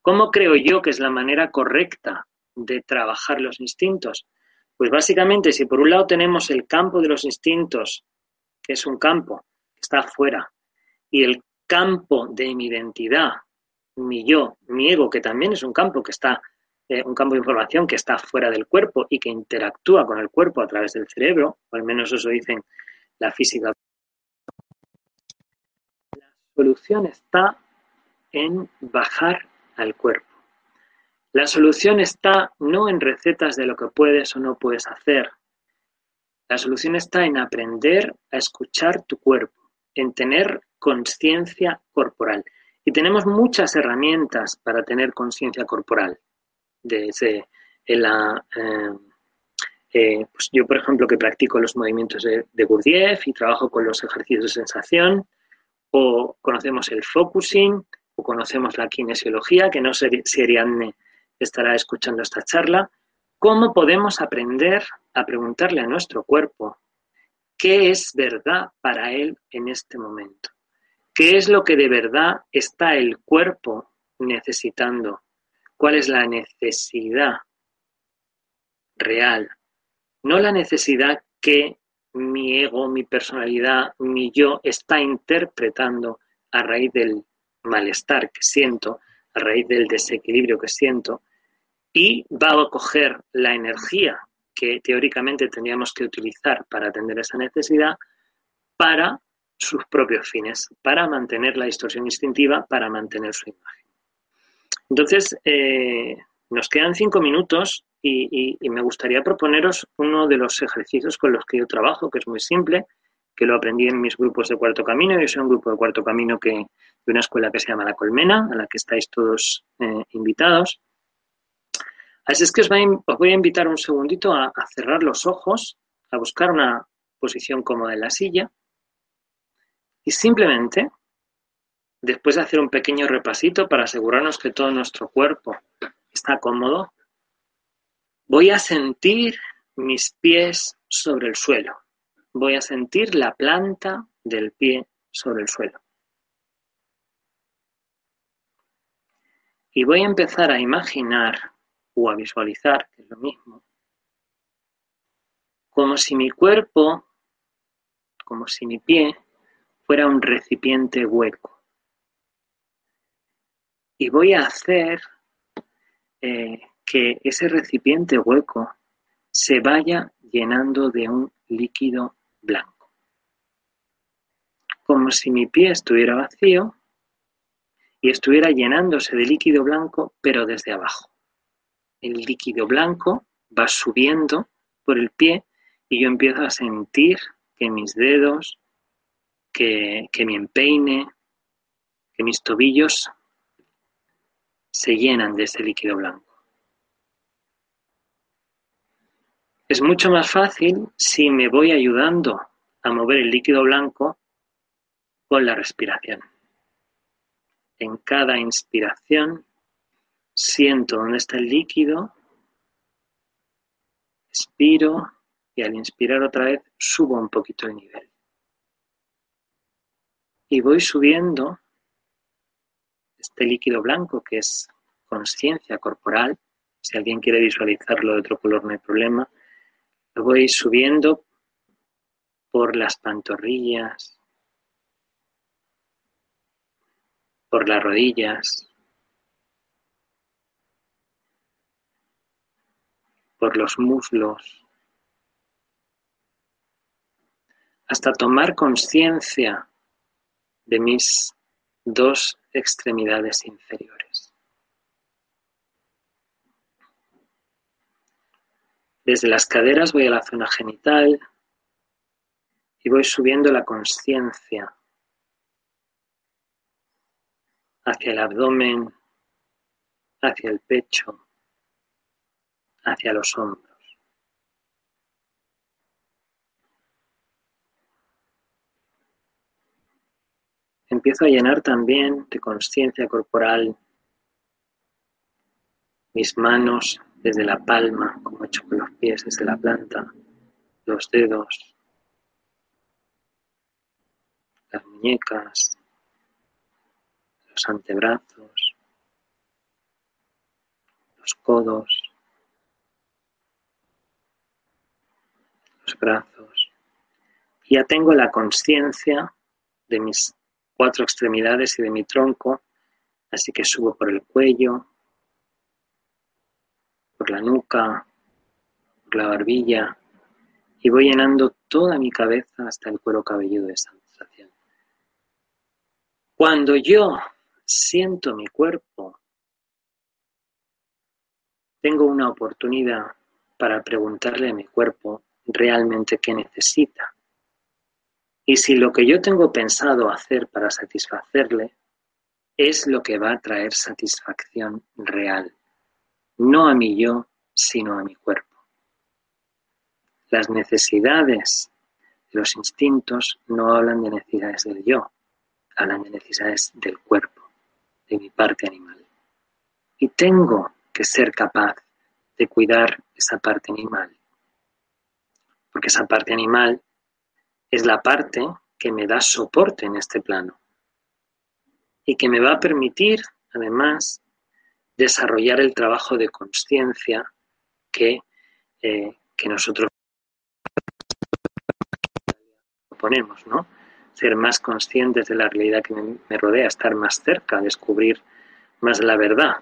¿Cómo creo yo que es la manera correcta de trabajar los instintos? Pues básicamente, si por un lado tenemos el campo de los instintos, que es un campo que está afuera, y el campo de mi identidad, mi yo, mi ego, que también es un campo que está, eh, un campo de información que está fuera del cuerpo y que interactúa con el cuerpo a través del cerebro, o al menos eso dicen la física. Solución está en bajar al cuerpo. La solución está no en recetas de lo que puedes o no puedes hacer. La solución está en aprender a escuchar tu cuerpo, en tener conciencia corporal. Y tenemos muchas herramientas para tener conciencia corporal. Desde la, eh, eh, pues yo, por ejemplo, que practico los movimientos de, de Gurdjieff y trabajo con los ejercicios de sensación, o conocemos el focusing, o conocemos la kinesiología, que no sé si Ariadne estará escuchando esta charla. ¿Cómo podemos aprender a preguntarle a nuestro cuerpo qué es verdad para él en este momento? ¿Qué es lo que de verdad está el cuerpo necesitando? ¿Cuál es la necesidad real? No la necesidad que mi ego, mi personalidad, mi yo está interpretando a raíz del malestar que siento, a raíz del desequilibrio que siento, y va a coger la energía que teóricamente tendríamos que utilizar para atender esa necesidad para sus propios fines, para mantener la distorsión instintiva, para mantener su imagen. Entonces, eh, nos quedan cinco minutos y, me gustaría proponeros uno de los ejercicios con los que yo trabajo, que es muy simple, que lo aprendí en mis grupos de cuarto camino. Yo soy un grupo de cuarto camino que, de una escuela que se llama La Colmena, a la que estáis todos eh, invitados. Así es que os, voy a invitar un segundito a cerrar los ojos, a buscar una posición cómoda en la silla y simplemente, después de hacer un pequeño repasito para asegurarnos que todo nuestro cuerpo está cómodo, voy a sentir mis pies sobre el suelo. Voy a sentir la planta del pie sobre el suelo. Y voy a empezar a imaginar o a visualizar, que es lo mismo, como si mi cuerpo, como si mi pie fuera un recipiente hueco. Y voy a hacer eh, que ese recipiente hueco se vaya llenando de un líquido blanco. Como si mi pie estuviera vacío y estuviera llenándose de líquido blanco, pero desde abajo. El líquido blanco va subiendo por el pie y yo empiezo a sentir que mis dedos, que, mi empeine, que mis tobillos se llenan de ese líquido blanco. Es mucho más fácil si me voy ayudando a mover el líquido blanco con la respiración. En cada inspiración siento dónde está el líquido, expiro y al inspirar otra vez subo un poquito el nivel. Y voy subiendo este líquido blanco que es conciencia corporal, si alguien quiere visualizarlo de otro color no hay problema, voy subiendo por las pantorrillas, por las rodillas, por los muslos, hasta tomar conciencia de mis dos extremidades inferiores. Desde las caderas voy a la zona genital y voy subiendo la conciencia hacia el abdomen, hacia el pecho, hacia los hombros. Empiezo a llenar también de conciencia corporal mis manos desde la palma, como he hecho con los pies desde la planta, los dedos, las muñecas, los antebrazos, los codos, los brazos. Ya tengo la conciencia de mis cuatro extremidades y de mi tronco, así que subo por el cuello, por la nuca, por la barbilla y voy llenando toda mi cabeza hasta el cuero cabelludo de esa sensación. Cuando yo siento mi cuerpo, tengo una oportunidad para preguntarle a mi cuerpo realmente qué necesita. Y si lo que yo tengo pensado hacer para satisfacerle es lo que va a traer satisfacción real, no a mi yo, sino a mi cuerpo. Las necesidades de los instintos no hablan de necesidades del yo, hablan de necesidades del cuerpo, de mi parte animal. Y tengo que ser capaz de cuidar esa parte animal porque esa parte animal es la parte que me da soporte en este plano y que me va a permitir, además, desarrollar el trabajo de conciencia que, eh, que nosotros proponemos, ¿no? Ser más conscientes de la realidad que me, me rodea, estar más cerca, descubrir más la verdad.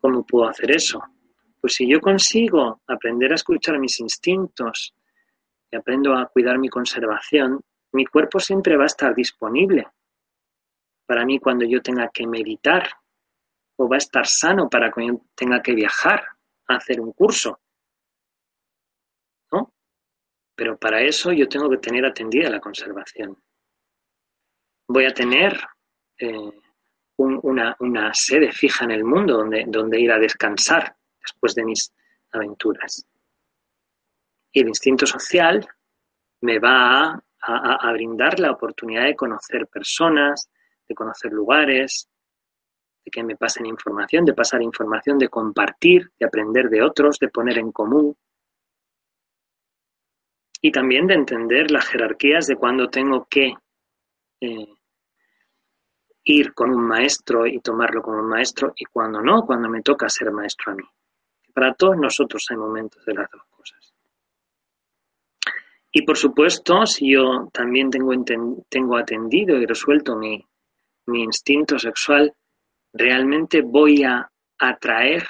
¿Cómo puedo hacer eso? Pues si yo consigo aprender a escuchar mis instintos y aprendo a cuidar mi conservación, mi cuerpo siempre va a estar disponible para mí cuando yo tenga que meditar o va a estar sano para cuando yo tenga que viajar a hacer un curso. ¿No? Pero para eso yo tengo que tener atendida la conservación. Voy a tener eh, una, sede fija en el mundo donde, donde ir a descansar después de mis aventuras. Y el instinto social me va a, brindar la oportunidad de conocer personas, de conocer lugares, de que me pasen información, de pasar información, de compartir, de aprender de otros, de poner en común. Y también de entender las jerarquías de cuando tengo que eh, ir con un maestro y tomarlo como un maestro y cuando no, cuando me toca ser maestro a mí. Para todos nosotros hay momentos de las dos cosas. Y por supuesto, si yo también tengo, tengo atendido y resuelto mi, mi instinto sexual, realmente voy a atraer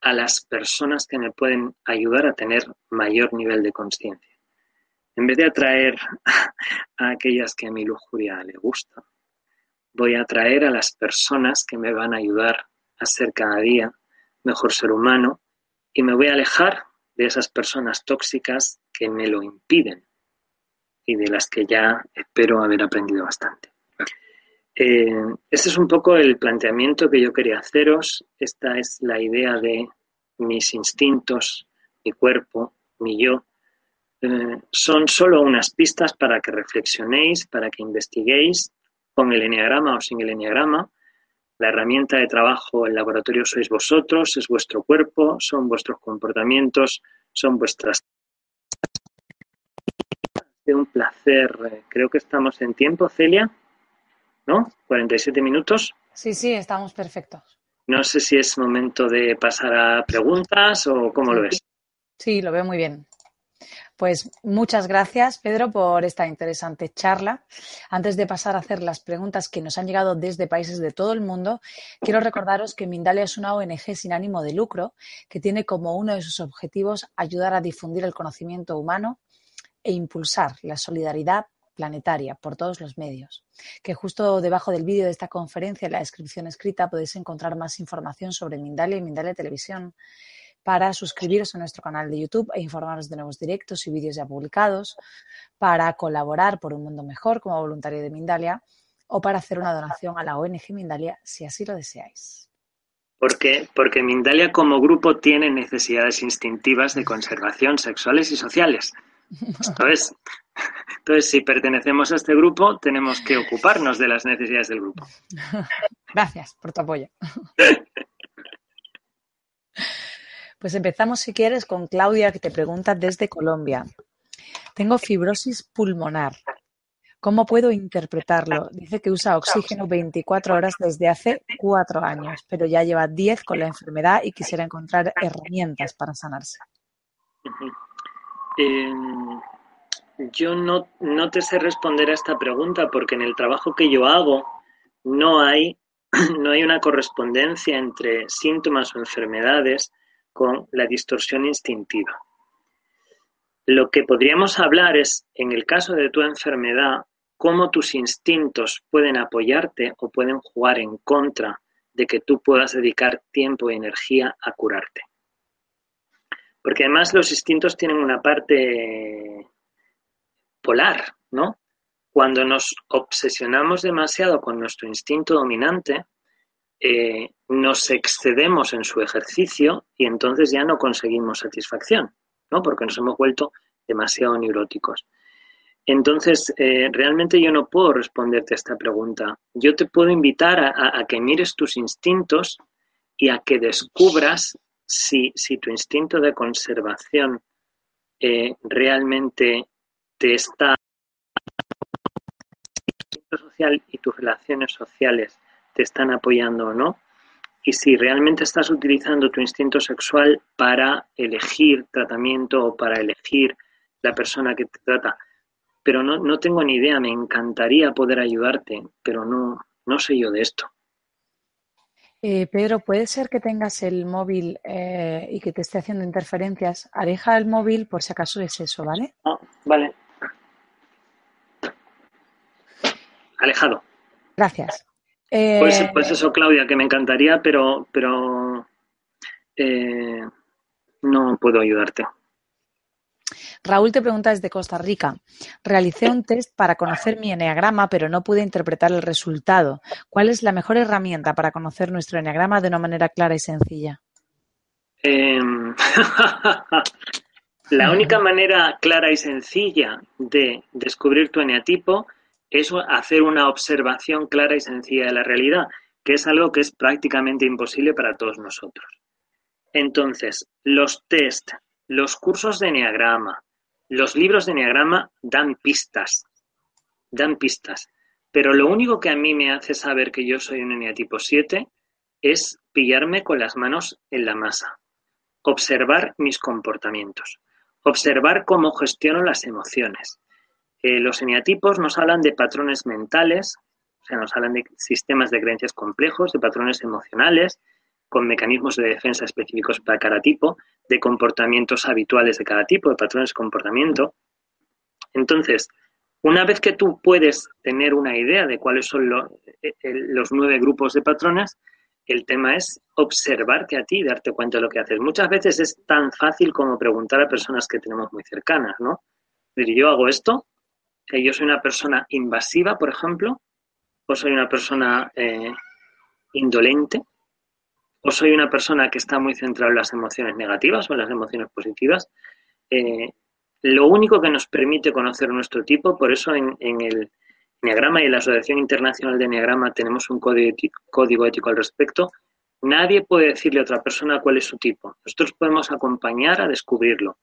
a las personas que me pueden ayudar a tener mayor nivel de conciencia. En vez de atraer a aquellas que a mi lujuria le gusta, voy a atraer a las personas que me van a ayudar a ser cada día mejor ser humano y me voy a alejar de esas personas tóxicas que me lo impiden y de las que ya espero haber aprendido bastante. Eh, este es un poco el planteamiento que yo quería haceros. Esta es la idea de mis instintos, mi cuerpo, mi yo. Eh, son solo unas pistas para que reflexionéis, para que investiguéis con el enneagrama o sin el enneagrama la herramienta de trabajo, el laboratorio sois vosotros, es vuestro cuerpo, son vuestros comportamientos, son vuestras... De un placer. Creo que estamos en tiempo, Celia. ¿No? 47 minutos. Sí, sí, estamos perfectos. No sé si es momento de pasar a preguntas o cómo lo ves. Sí, lo veo muy bien. Pues muchas gracias, Pedro, por esta interesante charla. Antes de pasar a hacer las preguntas que nos han llegado desde países de todo el mundo, quiero recordaros que Mindalia es una ONG sin ánimo de lucro que tiene como uno de sus objetivos ayudar a difundir el conocimiento humano e impulsar la solidaridad planetaria por todos los medios. Que justo debajo del vídeo de esta conferencia, en la descripción escrita, podéis encontrar más información sobre Mindalia y Mindalia Televisión para suscribiros a nuestro canal de YouTube e informaros de nuevos directos y vídeos ya publicados, para colaborar por un mundo mejor como voluntario de Mindalia o para hacer una donación a la ONG Mindalia si así lo deseáis. Porque, porque Mindalia como grupo tiene necesidades instintivas de conservación sexuales y sociales. Entonces, entonces, si pertenecemos a este grupo, tenemos que ocuparnos de las necesidades del grupo. Gracias por tu apoyo. Pues empezamos, si quieres, con Claudia, que te pregunta desde Colombia. Tengo fibrosis pulmonar. ¿Cómo puedo interpretarlo? Dice que usa oxígeno 24 horas desde hace cuatro años, pero ya lleva 10 con la enfermedad y quisiera encontrar herramientas para sanarse. Em, yo no, no te sé responder a esta pregunta porque en el trabajo que yo hago no hay, no hay una correspondencia entre síntomas o enfermedades con la distorsión instintiva. Lo que podríamos hablar es, en el caso de tu enfermedad, cómo tus instintos pueden apoyarte o pueden jugar en contra de que tú puedas dedicar tiempo y energía a curarte. Porque además los instintos tienen una parte polar, ¿no? Cuando nos obsesionamos demasiado con nuestro instinto dominante, eh, nos excedemos en su ejercicio y entonces ya no conseguimos satisfacción, ¿no? Porque nos hemos vuelto demasiado neuróticos. Entonces, eh, realmente yo no puedo responderte a esta pregunta. Yo te puedo invitar a, que mires tus instintos y a que descubras si, tu instinto de conservación eh, realmente te está social y tus relaciones sociales te están apoyando o no, y si realmente estás utilizando tu instinto sexual para elegir tratamiento o para elegir la persona que te trata. Pero no, no tengo ni idea, me encantaría poder ayudarte, pero no, no sé yo de esto. Eh, Pedro, puede ser que tengas el móvil eh, y que te esté haciendo interferencias. Aleja el móvil por si acaso es eso, ¿vale? Ah, vale. Alejado. Gracias. Pues, eh, pues, eso, Claudia, que me encantaría, pero, pero eh, no puedo ayudarte. Raúl te pregunta desde Costa Rica. Realicé un test para conocer mi enneagrama, pero no pude interpretar el resultado. ¿Cuál es la mejor herramienta para conocer nuestro enneagrama de una manera clara y sencilla? Em, la única manera clara y sencilla de descubrir tu eneatipo es hacer una observación clara y sencilla de la realidad, que es algo que es prácticamente imposible para todos nosotros. Entonces, los test, los cursos de Enneagrama, los libros de Enneagrama dan pistas, dan pistas. Pero lo único que a mí me hace saber que yo soy un Enneatipo 7 es pillarme con las manos en la masa, observar mis comportamientos, observar cómo gestiono las emociones, eh, los eneatipos nos hablan de patrones mentales, o sea, nos hablan de sistemas de creencias complejos, de patrones emocionales, con mecanismos de defensa específicos para cada tipo, de comportamientos habituales de cada tipo, de patrones de comportamiento. Entonces, una vez que tú puedes tener una idea de cuáles son eh, los nueve grupos de patrones, el tema es observarte a ti y darte cuenta de lo que haces. Muchas veces es tan fácil como preguntar a personas que tenemos muy cercanas, ¿no? Decir, yo hago esto, que yo soy una persona invasiva, por ejemplo, o soy una persona eh, indolente, o soy una persona que está muy centrada en las emociones negativas o en las emociones positivas. Eh, lo único que nos permite conocer nuestro tipo, por eso en, el Enneagrama y en la Asociación Internacional de Enneagrama tenemos un código, código ético al respecto, nadie puede decirle a otra persona cuál es su tipo. Nosotros podemos acompañar a descubrirlo,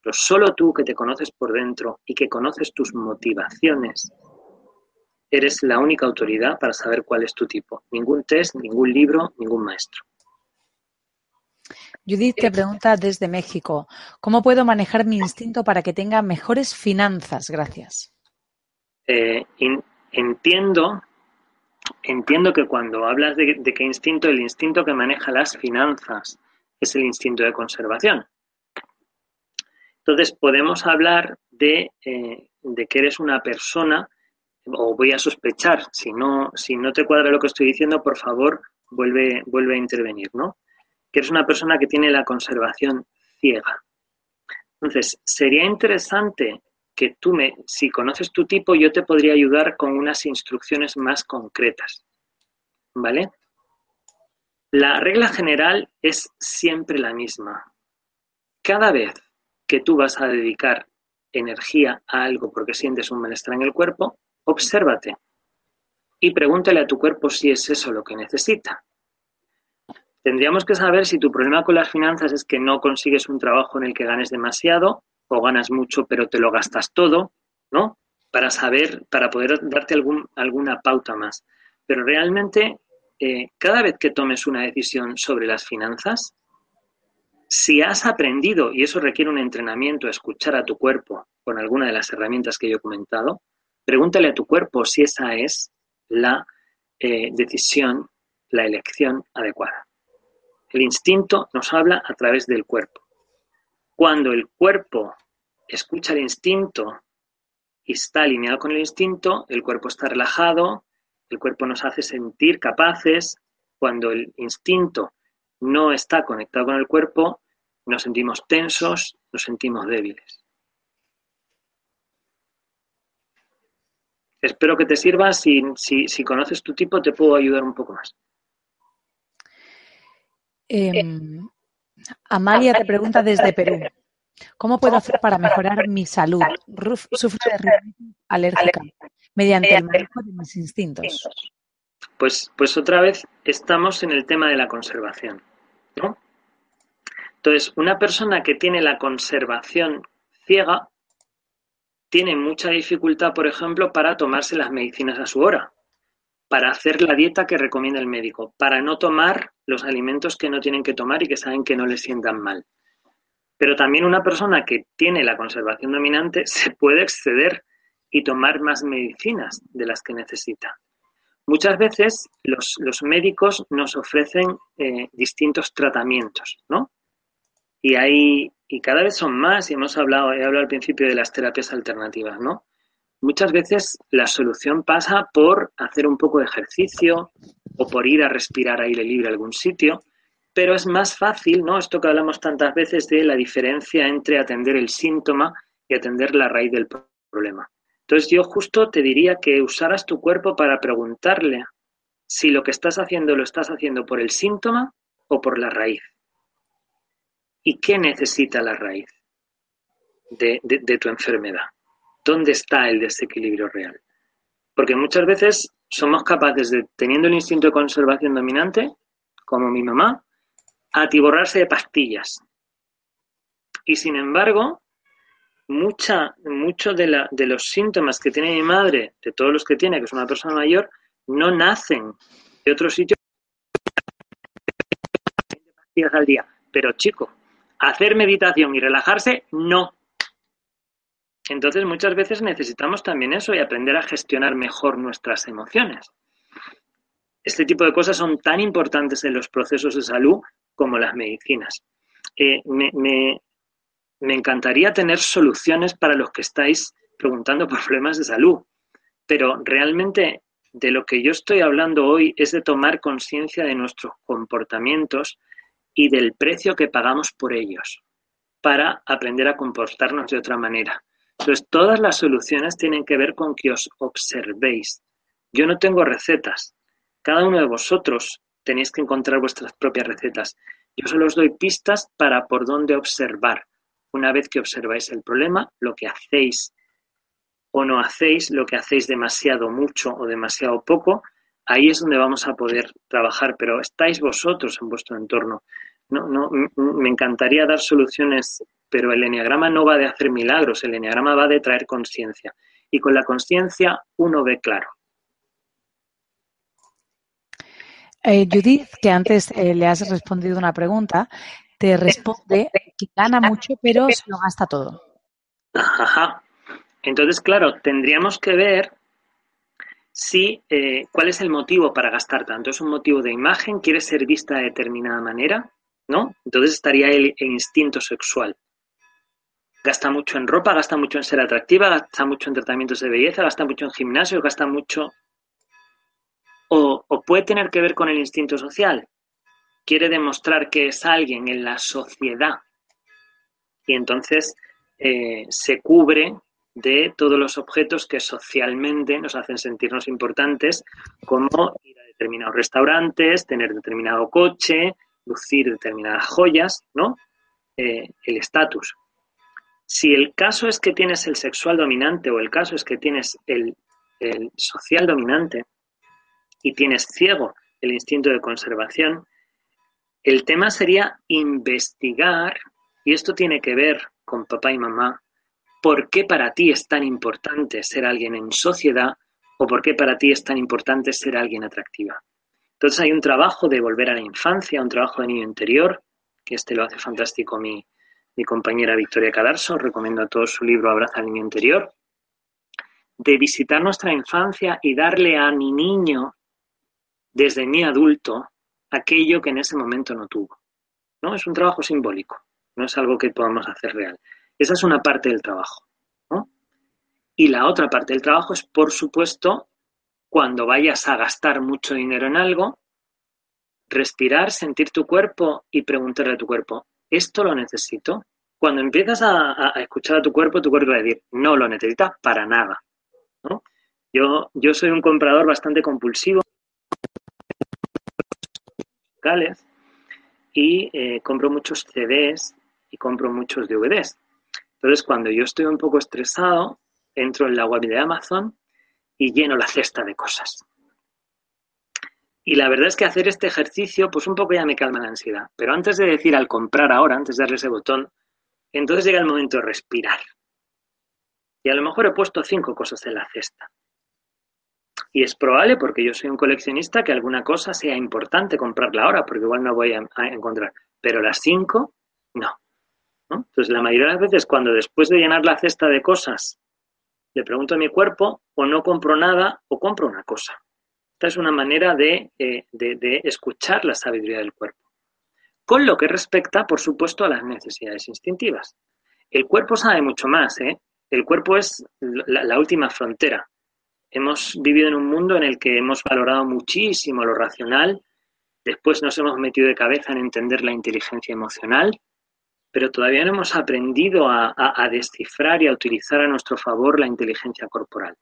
pero solo tú que te conoces por dentro y que conoces tus motivaciones, eres la única autoridad para saber cuál es tu tipo. Ningún test, ningún libro, ningún maestro. Judith te pregunta desde México, ¿cómo puedo manejar mi instinto para que tenga mejores finanzas? Gracias. Eh, entiendo, entiendo que cuando hablas de, qué instinto, el instinto que maneja las finanzas es el instinto de conservación. Entonces podemos hablar de, eh, de que eres una persona o voy a sospechar, si no, si no te cuadra lo que estoy diciendo, por favor, vuelve, vuelve a intervenir, ¿no? Que eres una persona que tiene la conservación ciega. Entonces, sería interesante que tú me, si conoces tu tipo, yo te podría ayudar con unas instrucciones más concretas. ¿Vale? La regla general es siempre la misma. Cada vez que tú vas a dedicar energía a algo porque sientes un malestar en el cuerpo, Obsérvate y pregúntale a tu cuerpo si es eso lo que necesita. Tendríamos que saber si tu problema con las finanzas es que no consigues un trabajo en el que ganes demasiado o ganas mucho pero te lo gastas todo, ¿no? Para saber, para poder darte algún, alguna pauta más. Pero realmente, eh, cada vez que tomes una decisión sobre las finanzas, si has aprendido, y eso requiere un entrenamiento, escuchar a tu cuerpo con alguna de las herramientas que yo he comentado, Pregúntale a tu cuerpo si esa es la eh, decisión, la elección adecuada. El instinto nos habla a través del cuerpo. Cuando el cuerpo escucha el instinto y está alineado con el instinto, el cuerpo está relajado, el cuerpo nos hace sentir capaces. Cuando el instinto no está conectado con el cuerpo, nos sentimos tensos, nos sentimos débiles. Espero que te sirva. Si, si, conoces tu tipo, te puedo ayudar un poco más. Em, Amalia te pregunta desde Perú. ¿Cómo puedo hacer para mejorar mi salud? Ruf sufre de rinitis alérgica mediante el manejo de mis instintos. Pues, pues otra vez estamos en el tema de la conservación. ¿no? Entonces, una persona que tiene la conservación ciega tiene mucha dificultad, por ejemplo, para tomarse las medicinas a su hora, para hacer la dieta que recomienda el médico, para no tomar los alimentos que no tienen que tomar y que saben que no les sientan mal. Pero también una persona que tiene la conservación dominante se puede exceder y tomar más medicinas de las que necesita. Muchas veces los, médicos nos ofrecen eh, distintos tratamientos, ¿no? Y hay, y cada vez son más, y hemos hablado, he hablado al principio de las terapias alternativas, ¿no? Muchas veces la solución pasa por hacer un poco de ejercicio o por ir a respirar aire libre a algún sitio, pero es más fácil, ¿no? Esto que hablamos tantas veces de la diferencia entre atender el síntoma y atender la raíz del problema. Entonces yo justo te diría que usaras tu cuerpo para preguntarle si lo que estás haciendo lo estás haciendo por el síntoma o por la raíz. ¿Y qué necesita la raíz de, tu enfermedad? ¿Dónde está el desequilibrio real? Porque muchas veces somos capaces de, teniendo el instinto de conservación dominante, como mi mamá, atiborrarse de pastillas. Y sin embargo, mucha, muchos de, de, los síntomas que tiene mi madre, de todos los que tiene, que es una persona mayor, no nacen de otro sitio pastillas al día. Pero chico, hacer meditación y relajarse, no. Entonces muchas veces necesitamos también eso y aprender a gestionar mejor nuestras emociones. Este tipo de cosas son tan importantes en los procesos de salud como las medicinas. Eh, me, me encantaría tener soluciones para los que estáis preguntando por problemas de salud, pero realmente de lo que yo estoy hablando hoy es de tomar conciencia de nuestros comportamientos y del precio que pagamos por ellos para aprender a comportarnos de otra manera. Entonces, todas las soluciones tienen que ver con que os observéis. Yo no tengo recetas. Cada uno de vosotros tenéis que encontrar vuestras propias recetas. Yo solo os doy pistas para por dónde observar. Una vez que observáis el problema, lo que hacéis o no hacéis, lo que hacéis demasiado mucho o demasiado poco, ahí es donde vamos a poder trabajar, pero estáis vosotros en vuestro entorno. No, no, me encantaría dar soluciones, pero el enneagrama no va de hacer milagros, el enneagrama va de traer conciencia. Y con la conciencia uno ve claro. Eh, Judith, que antes eh, le has respondido una pregunta, te responde que gana mucho, pero se lo gasta todo. Ajá. Entonces, claro, tendríamos que ver si eh, cuál es el motivo para gastar tanto. ¿Es un motivo de imagen? ¿Quiere ser vista de determinada manera? ¿No? Entonces estaría el, instinto sexual. Gasta mucho en ropa, gasta mucho en ser atractiva, gasta mucho en tratamientos de belleza, gasta mucho en gimnasio, gasta mucho... O, puede tener que ver con el instinto social. Quiere demostrar que es alguien en la sociedad. Y entonces eh, se cubre de todos los objetos que socialmente nos hacen sentirnos importantes, como ir a determinados restaurantes, tener determinado coche, lucir determinadas joyas, ¿no? Eh, el estatus. Si el caso es que tienes el sexual dominante o el caso es que tienes el, el social dominante y tienes ciego el instinto de conservación, el tema sería investigar, y esto tiene que ver con papá y mamá, por qué para ti es tan importante ser alguien en sociedad o por qué para ti es tan importante ser alguien atractiva. Entonces hay un trabajo de volver a la infancia, un trabajo de niño interior, que este lo hace fantástico mi, compañera Victoria Cadarso, recomiendo a todos su libro Abraza al niño interior, de visitar nuestra infancia y darle a mi niño, desde mi adulto, aquello que en ese momento no tuvo. ¿no? Es un trabajo simbólico, no es algo que podamos hacer real. Esa es una parte del trabajo. Y la otra parte del trabajo es, por supuesto, cuando vayas a gastar mucho dinero en algo, respirar, sentir tu cuerpo y preguntarle a tu cuerpo, ¿esto lo necesito? Cuando empiezas a, escuchar a tu cuerpo, tu cuerpo va a decir, no lo necesitas para nada. Yo, soy un comprador bastante compulsivo y eh, compro muchos CDs y compro muchos DVDs. Entonces, cuando yo estoy un poco estresado, entro en la web de Amazon y lleno la cesta de cosas. Y la verdad es que hacer este ejercicio, pues un poco ya me calma la ansiedad. Pero antes de decir al comprar ahora, antes de darle ese botón, entonces llega el momento de respirar. Y a lo mejor he puesto cinco cosas en la cesta. Y es probable, porque yo soy un coleccionista, que alguna cosa sea importante comprarla ahora, porque igual no voy a, encontrar. Pero las cinco, no. Entonces, la mayoría de las veces cuando después de llenar la cesta de cosas le pregunto a mi cuerpo, o no compro nada o compro una cosa. Esta es una manera de, eh, escuchar la sabiduría del cuerpo. Con lo que respecta, por supuesto, a las necesidades instintivas. El cuerpo sabe mucho más, ¿eh? El cuerpo es la, última frontera. Hemos vivido en un mundo en el que hemos valorado muchísimo lo racional, después nos hemos metido de cabeza en entender la inteligencia emocional, pero todavía no hemos aprendido a, descifrar y a utilizar a nuestro favor la inteligencia corporal.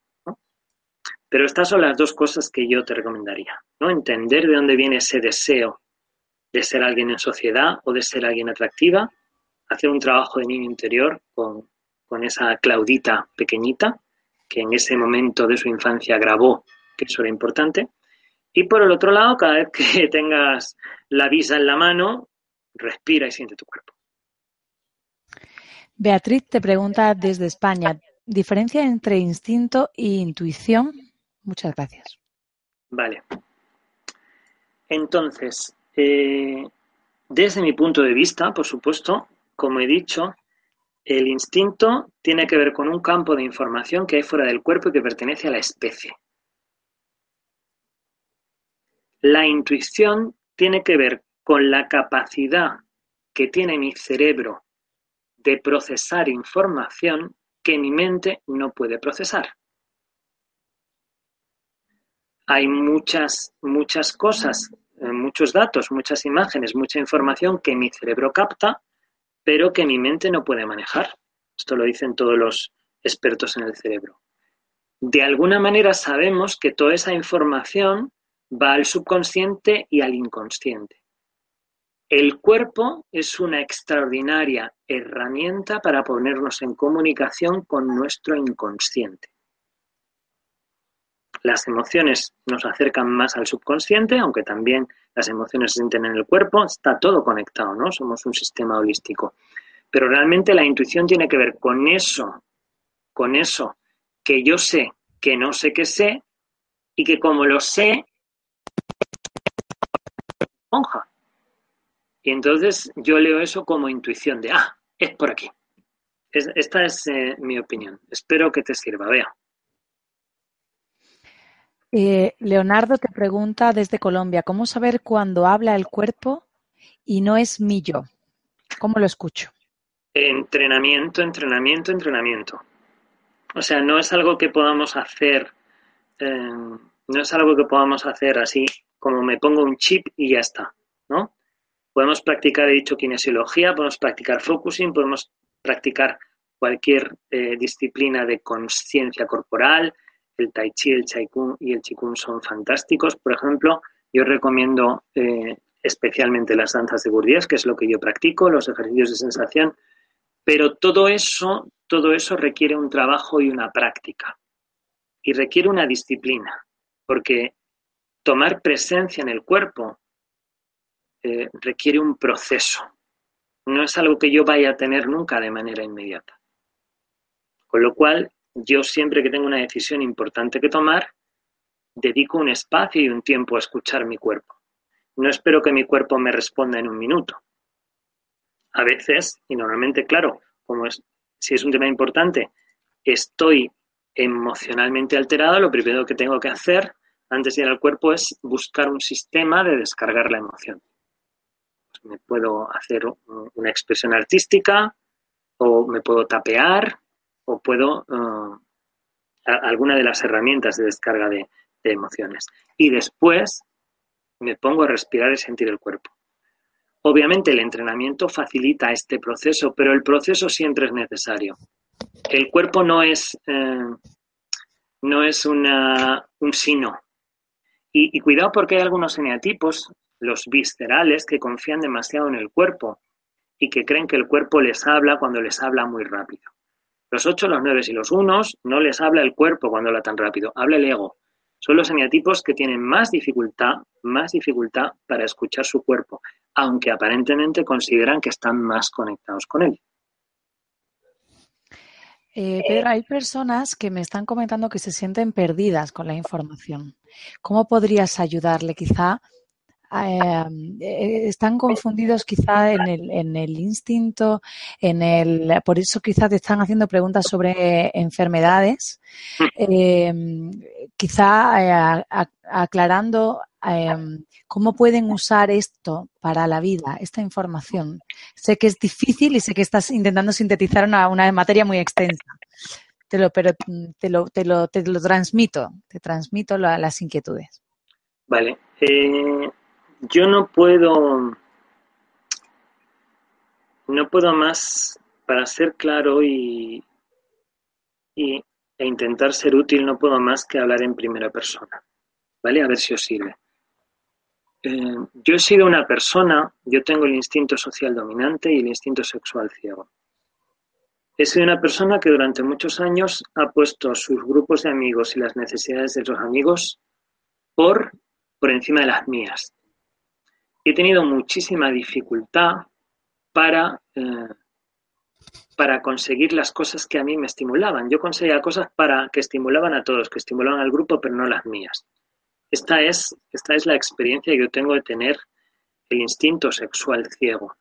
Pero estas son las dos cosas que yo te recomendaría. ¿no? Entender de dónde viene ese deseo de ser alguien en sociedad o de ser alguien atractiva, hacer un trabajo de niño interior con, con esa Claudita pequeñita, que en ese momento de su infancia grabó que eso era importante. Y por el otro lado, cada vez que tengas la visa en la mano, respira y siente tu cuerpo. Beatriz te pregunta desde España, ¿diferencia entre instinto e intuición? Muchas gracias. Vale. Entonces, eh, desde mi punto de vista, por supuesto, como he dicho, el instinto tiene que ver con un campo de información que hay fuera del cuerpo y que pertenece a la especie. La intuición tiene que ver con la capacidad que tiene mi cerebro de procesar información que mi mente no puede procesar. Hay muchas, muchas cosas, eh, muchos datos, muchas imágenes, mucha información que mi cerebro capta, pero que mi mente no puede manejar. Esto lo dicen todos los expertos en el cerebro. De alguna manera sabemos que toda esa información va al subconsciente y al inconsciente. El cuerpo es una extraordinaria herramienta para ponernos en comunicación con nuestro inconsciente. Las emociones nos acercan más al subconsciente, aunque también las emociones se sienten en el cuerpo, está todo conectado, ¿no? Somos un sistema holístico. Pero realmente la intuición tiene que ver con eso, con eso que yo sé, que no sé que sé, y que como lo sé, esponja. Y entonces yo leo eso como intuición de, ah, es por aquí. esta es eh, mi opinión. Espero que te sirva. Vea. Eh, Leonardo te pregunta desde Colombia, ¿cómo saber cuándo habla el cuerpo y no es mi yo? ¿Cómo lo escucho? Entrenamiento, entrenamiento, entrenamiento. O sea, no es algo que podamos hacer, eh, no es algo que podamos hacer así, como me pongo un chip y ya está, ¿no? Podemos practicar, he dicho, kinesiología, podemos practicar focusing, podemos practicar cualquier eh, disciplina de conciencia corporal, el tai chi, el chaikun y el chikun son fantásticos. Por ejemplo, yo recomiendo eh, especialmente las danzas de Gurdjieff, que es lo que yo practico, los ejercicios de sensación, pero todo eso, todo eso requiere un trabajo y una práctica. Y requiere una disciplina, porque tomar presencia en el cuerpo eh, requiere un proceso. No es algo que yo vaya a tener nunca de manera inmediata. Con lo cual, yo siempre que tengo una decisión importante que tomar, dedico un espacio y un tiempo a escuchar mi cuerpo. No espero que mi cuerpo me responda en un minuto. A veces, y normalmente, claro, como es, si es un tema importante, estoy emocionalmente alterado, lo primero que tengo que hacer antes de ir al cuerpo es buscar un sistema de descargar la emoción. Me puedo hacer una expresión artística, o me puedo tapear, o puedo uh, alguna de las herramientas de descarga de, emociones. Y después me pongo a respirar y sentir el cuerpo. Obviamente el entrenamiento facilita este proceso, pero el proceso siempre es necesario. El cuerpo no es, eh, no es una, un sino. Y, y, cuidado porque hay algunos eneatipos, los viscerales, que confían demasiado en el cuerpo y que creen que el cuerpo les habla cuando les habla muy rápido. Los ocho, los nueve y los unos no les habla el cuerpo cuando habla tan rápido, habla el ego. Son los eneatipos que tienen más dificultad, más dificultad para escuchar su cuerpo, aunque aparentemente consideran que están más conectados con él. Eh, Pedro, hay personas que me están comentando que se sienten perdidas con la información. ¿Cómo podrías ayudarle quizá eh, están confundidos quizá en el, en el instinto, en el, por eso quizá te están haciendo preguntas sobre enfermedades, em, quizá eh, aclarando em, cómo pueden usar esto para la vida, esta información. Sé que es difícil y sé que estás intentando sintetizar una, una materia muy extensa. Te lo, pero mm, te lo, te lo, te lo transmito, te transmito las inquietudes. Vale. Eh, yo no puedo, no puedo más, para ser claro y, e intentar ser útil, no puedo más que hablar en primera persona. ¿Vale? A ver si os sirve. Eh, yo he sido una persona, yo tengo el instinto social dominante y el instinto sexual ciego. He sido una persona que durante muchos años ha puesto sus grupos de amigos y las necesidades de los amigos por, por encima de las mías he tenido muchísima dificultad para, eh, para conseguir las cosas que a mí me estimulaban. Yo conseguía cosas para que estimulaban a todos, que estimulaban al grupo, pero no las mías. Esta es, esta es la experiencia que yo tengo de tener el instinto sexual ciego.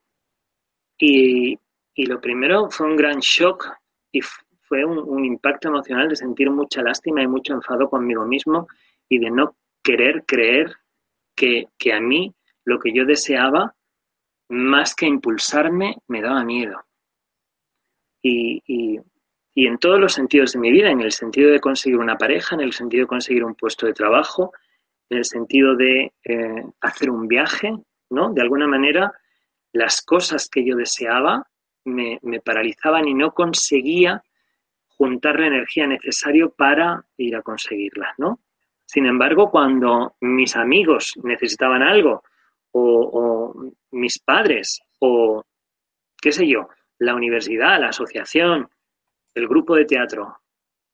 Y, y lo primero fue un gran shock y fue un, un impacto emocional de sentir mucha lástima y mucho enfado conmigo mismo y de no querer creer que, que a mí lo que yo deseaba, más que impulsarme, me daba miedo. Y, en todos los sentidos de mi vida, en el sentido de conseguir una pareja, en el sentido de conseguir un puesto de trabajo, en el sentido de eh, hacer un viaje, ¿no? De alguna manera, las cosas que yo deseaba me, me paralizaban y no conseguía juntar la energía necesaria para ir a conseguirlas, ¿no? Sin embargo, cuando mis amigos necesitaban algo o, mis padres, o qué sé yo, la universidad, la asociación, el grupo de teatro,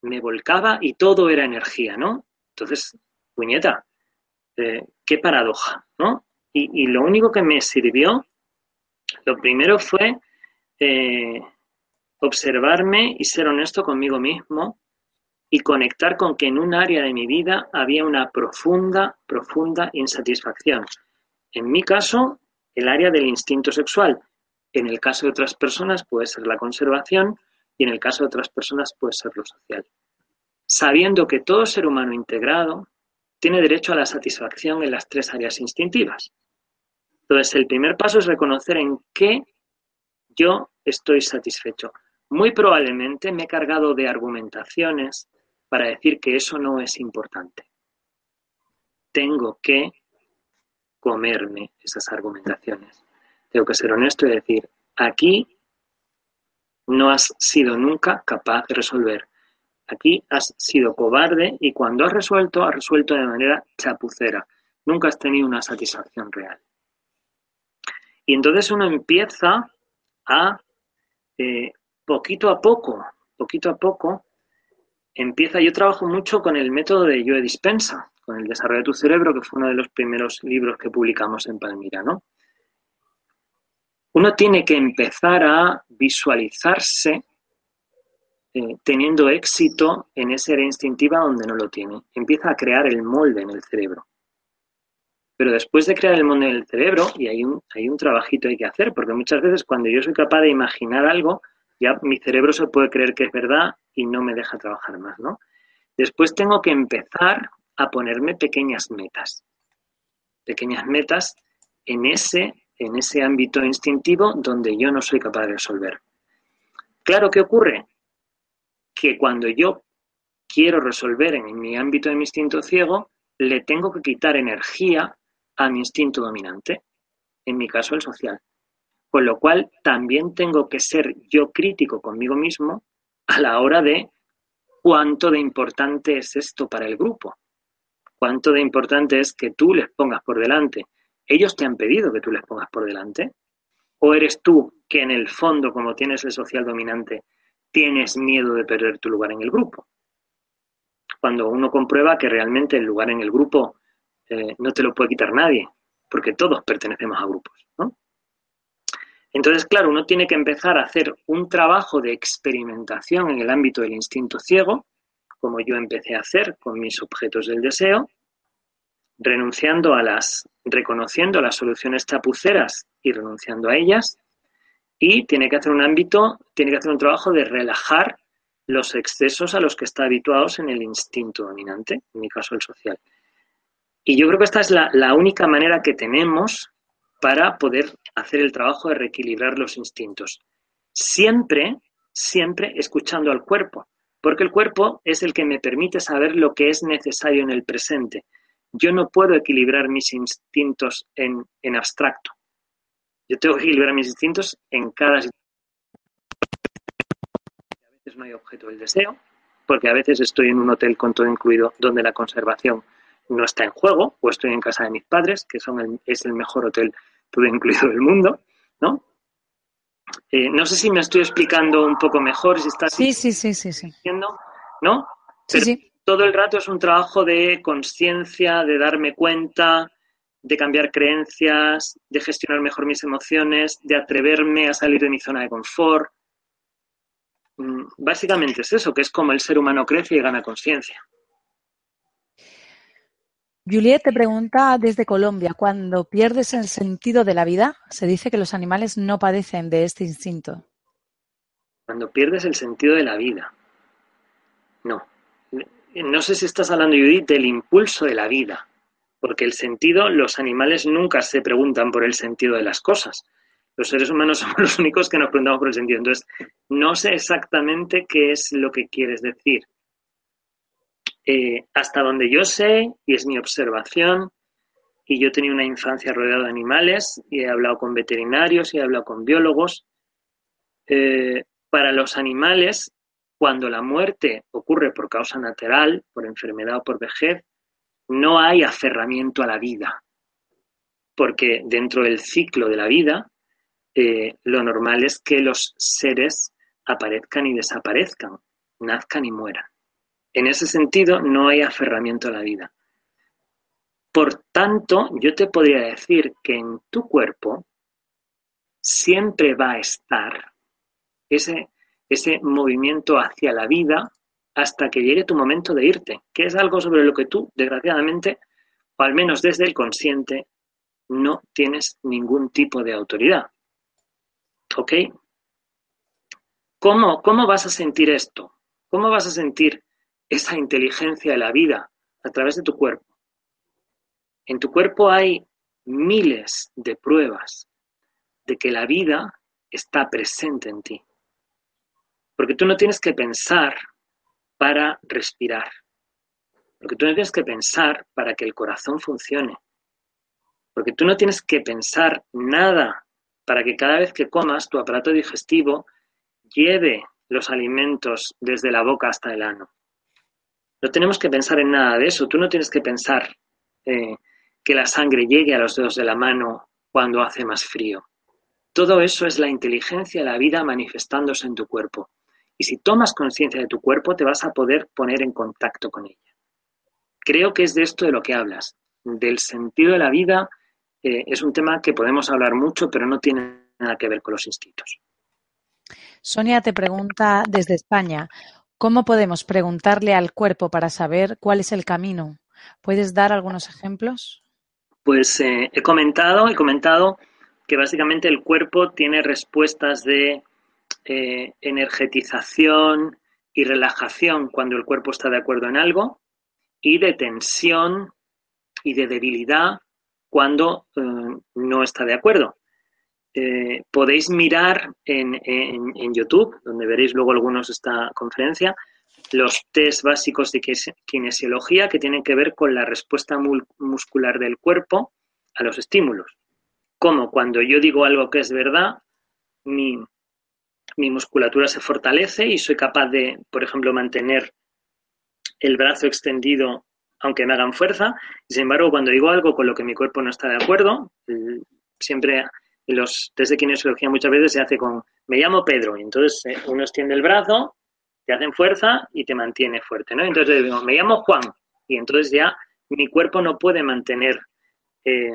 me volcaba y todo era energía, ¿no? Entonces, puñeta, eh, qué paradoja, ¿no? Y, lo único que me sirvió, lo primero fue eh, observarme y ser honesto conmigo mismo y conectar con que en un área de mi vida había una profunda, profunda insatisfacción En mi caso, el área del instinto sexual. En el caso de otras personas puede ser la conservación y en el caso de otras personas puede ser lo social. Sabiendo que todo ser humano integrado tiene derecho a la satisfacción en las tres áreas instintivas. Entonces, el primer paso es reconocer en qué yo estoy satisfecho. Muy probablemente me he cargado de argumentaciones para decir que eso no es importante. Tengo que comerme esas argumentaciones. Tengo que ser honesto y decir, aquí no has sido nunca capaz de resolver. Aquí has sido cobarde y cuando has resuelto, has resuelto de manera chapucera. Nunca has tenido una satisfacción real. Y entonces uno empieza a, eh, poquito a poco, poquito a poco, empieza, yo trabajo mucho con el método de Joe Dispensa, con el desarrollo de tu cerebro, que fue uno de los primeros libros que publicamos en Palmira, ¿no? Uno tiene que empezar a visualizarse eh, teniendo éxito en esa área instintiva donde no lo tiene. Empieza a crear el molde en el cerebro. Pero después de crear el molde en el cerebro, y hay un, hay un trabajito hay que hacer, porque muchas veces cuando yo soy capaz de imaginar algo, ya mi cerebro se puede creer que es verdad y no me deja trabajar más, ¿no? Después tengo que empezar a ponerme pequeñas metas. Pequeñas metas en ese, en ese ámbito instintivo donde yo no soy capaz de resolver. Claro, ¿qué ocurre? Que cuando yo quiero resolver en mi ámbito de mi instinto ciego, le tengo que quitar energía a mi instinto dominante, en mi caso el social. Con lo cual también tengo que ser yo crítico conmigo mismo a la hora de cuánto de importante es esto para el grupo cuánto de importante es que tú les pongas por delante. ¿Ellos te han pedido que tú les pongas por delante? ¿O eres tú que en el fondo, como tienes el social dominante, tienes miedo de perder tu lugar en el grupo? Cuando uno comprueba que realmente el lugar en el grupo eh, no te lo puede quitar nadie, porque todos pertenecemos a grupos, ¿no? Entonces, claro, uno tiene que empezar a hacer un trabajo de experimentación en el ámbito del instinto ciego, como yo empecé a hacer con mis objetos del deseo, renunciando a las, reconociendo las soluciones chapuceras y renunciando a ellas, y tiene que hacer un ámbito, tiene que hacer un trabajo de relajar los excesos a los que está habituados en el instinto dominante, en mi caso el social. Y yo creo que esta es la, la única manera que tenemos para poder hacer el trabajo de reequilibrar los instintos. Siempre, siempre escuchando al cuerpo porque el cuerpo es el que me permite saber lo que es necesario en el presente. Yo no puedo equilibrar mis instintos en, abstracto. Yo tengo que equilibrar mis instintos en cada situación. A veces no hay objeto del deseo, porque a veces estoy en un hotel con todo incluido donde la conservación no está en juego, o estoy en casa de mis padres, que son es el mejor hotel todo incluido del mundo, ¿no? Eh, no sé si me estoy explicando un poco mejor, si estás sí, sí, sí, sí, sí. ¿no? sí, sí. todo el rato es un trabajo de conciencia, de darme cuenta, de cambiar creencias, de gestionar mejor mis emociones, de atreverme a salir de mi zona de confort. Mm, básicamente es eso, que es como el ser humano crece y gana conciencia. Juliet te pregunta desde Colombia, cuando pierdes el sentido de la vida, se dice que los animales no padecen de este instinto. Cuando pierdes el sentido de la vida. No. No sé si estás hablando, Judith, del impulso de la vida. Porque el sentido, los animales nunca se preguntan por el sentido de las cosas. Los seres humanos somos los únicos que nos preguntamos por el sentido. Entonces, no sé exactamente qué es lo que quieres decir. Eh, hasta donde yo sé, y es mi observación, y yo he tenido una infancia rodeada de animales, y he hablado con veterinarios, y he hablado con biólogos, eh, para los animales, cuando la muerte ocurre por causa natural, por enfermedad o por vejez, no hay aferramiento a la vida, porque dentro del ciclo de la vida, eh, lo normal es que los seres aparezcan y desaparezcan, nazcan y mueran. En ese sentido, no hay aferramiento a la vida. Por tanto, yo te podría decir que en tu cuerpo siempre va a estar ese, ese movimiento hacia la vida hasta que llegue tu momento de irte, que es algo sobre lo que tú, desgraciadamente, o al menos desde el consciente, no tienes ningún tipo de autoridad. ¿Ok? ¿Cómo, ¿Cómo vas a sentir esto? ¿Cómo vas a sentir esa inteligencia de la vida a través de tu cuerpo? En tu cuerpo hay miles de pruebas de que la vida está presente en ti. Porque tú no tienes que pensar para respirar. Porque tú no tienes que pensar para que el corazón funcione. Porque tú no tienes que pensar nada para que cada vez que comas tu aparato digestivo lleve los alimentos desde la boca hasta el ano. No tenemos que pensar en nada de eso. Tú no tienes que pensar eh, que la sangre llegue a los dedos de la mano cuando hace más frío. Todo eso es la inteligencia de la vida manifestándose en tu cuerpo. Y si tomas conciencia de tu cuerpo, te vas a poder poner en contacto con ella. Creo que es de esto de lo que hablas, del sentido de la vida. Eh, es un tema que podemos hablar mucho, pero no tiene nada que ver con los instintos. Sonia te pregunta desde España, ¿cómo podemos preguntarle al cuerpo para saber cuál es el camino? ¿Puedes dar algunos ejemplos? Pues eh, he comentado, he comentado que básicamente el cuerpo tiene respuestas de eh, energetización y relajación cuando el cuerpo está de acuerdo en algo y de tensión y de debilidad cuando eh, no está de acuerdo. Eh, podéis mirar en, YouTube, donde veréis luego algunos esta conferencia, los test básicos de kinesiología que tienen que ver con la respuesta muscular del cuerpo a los estímulos como cuando yo digo algo que es verdad, mi, musculatura se fortalece y soy capaz de, por ejemplo, mantener el brazo extendido aunque me hagan fuerza. sin embargo, cuando digo algo con lo que mi cuerpo no está de acuerdo, siempre en los test de kinesiología muchas veces se hace con me llamo Pedro y entonces eh, uno extiende el brazo, te hacen fuerza y te mantiene fuerte, ¿no? Entonces digo, me llamo Juan y entonces ya mi cuerpo no puede mantener eh,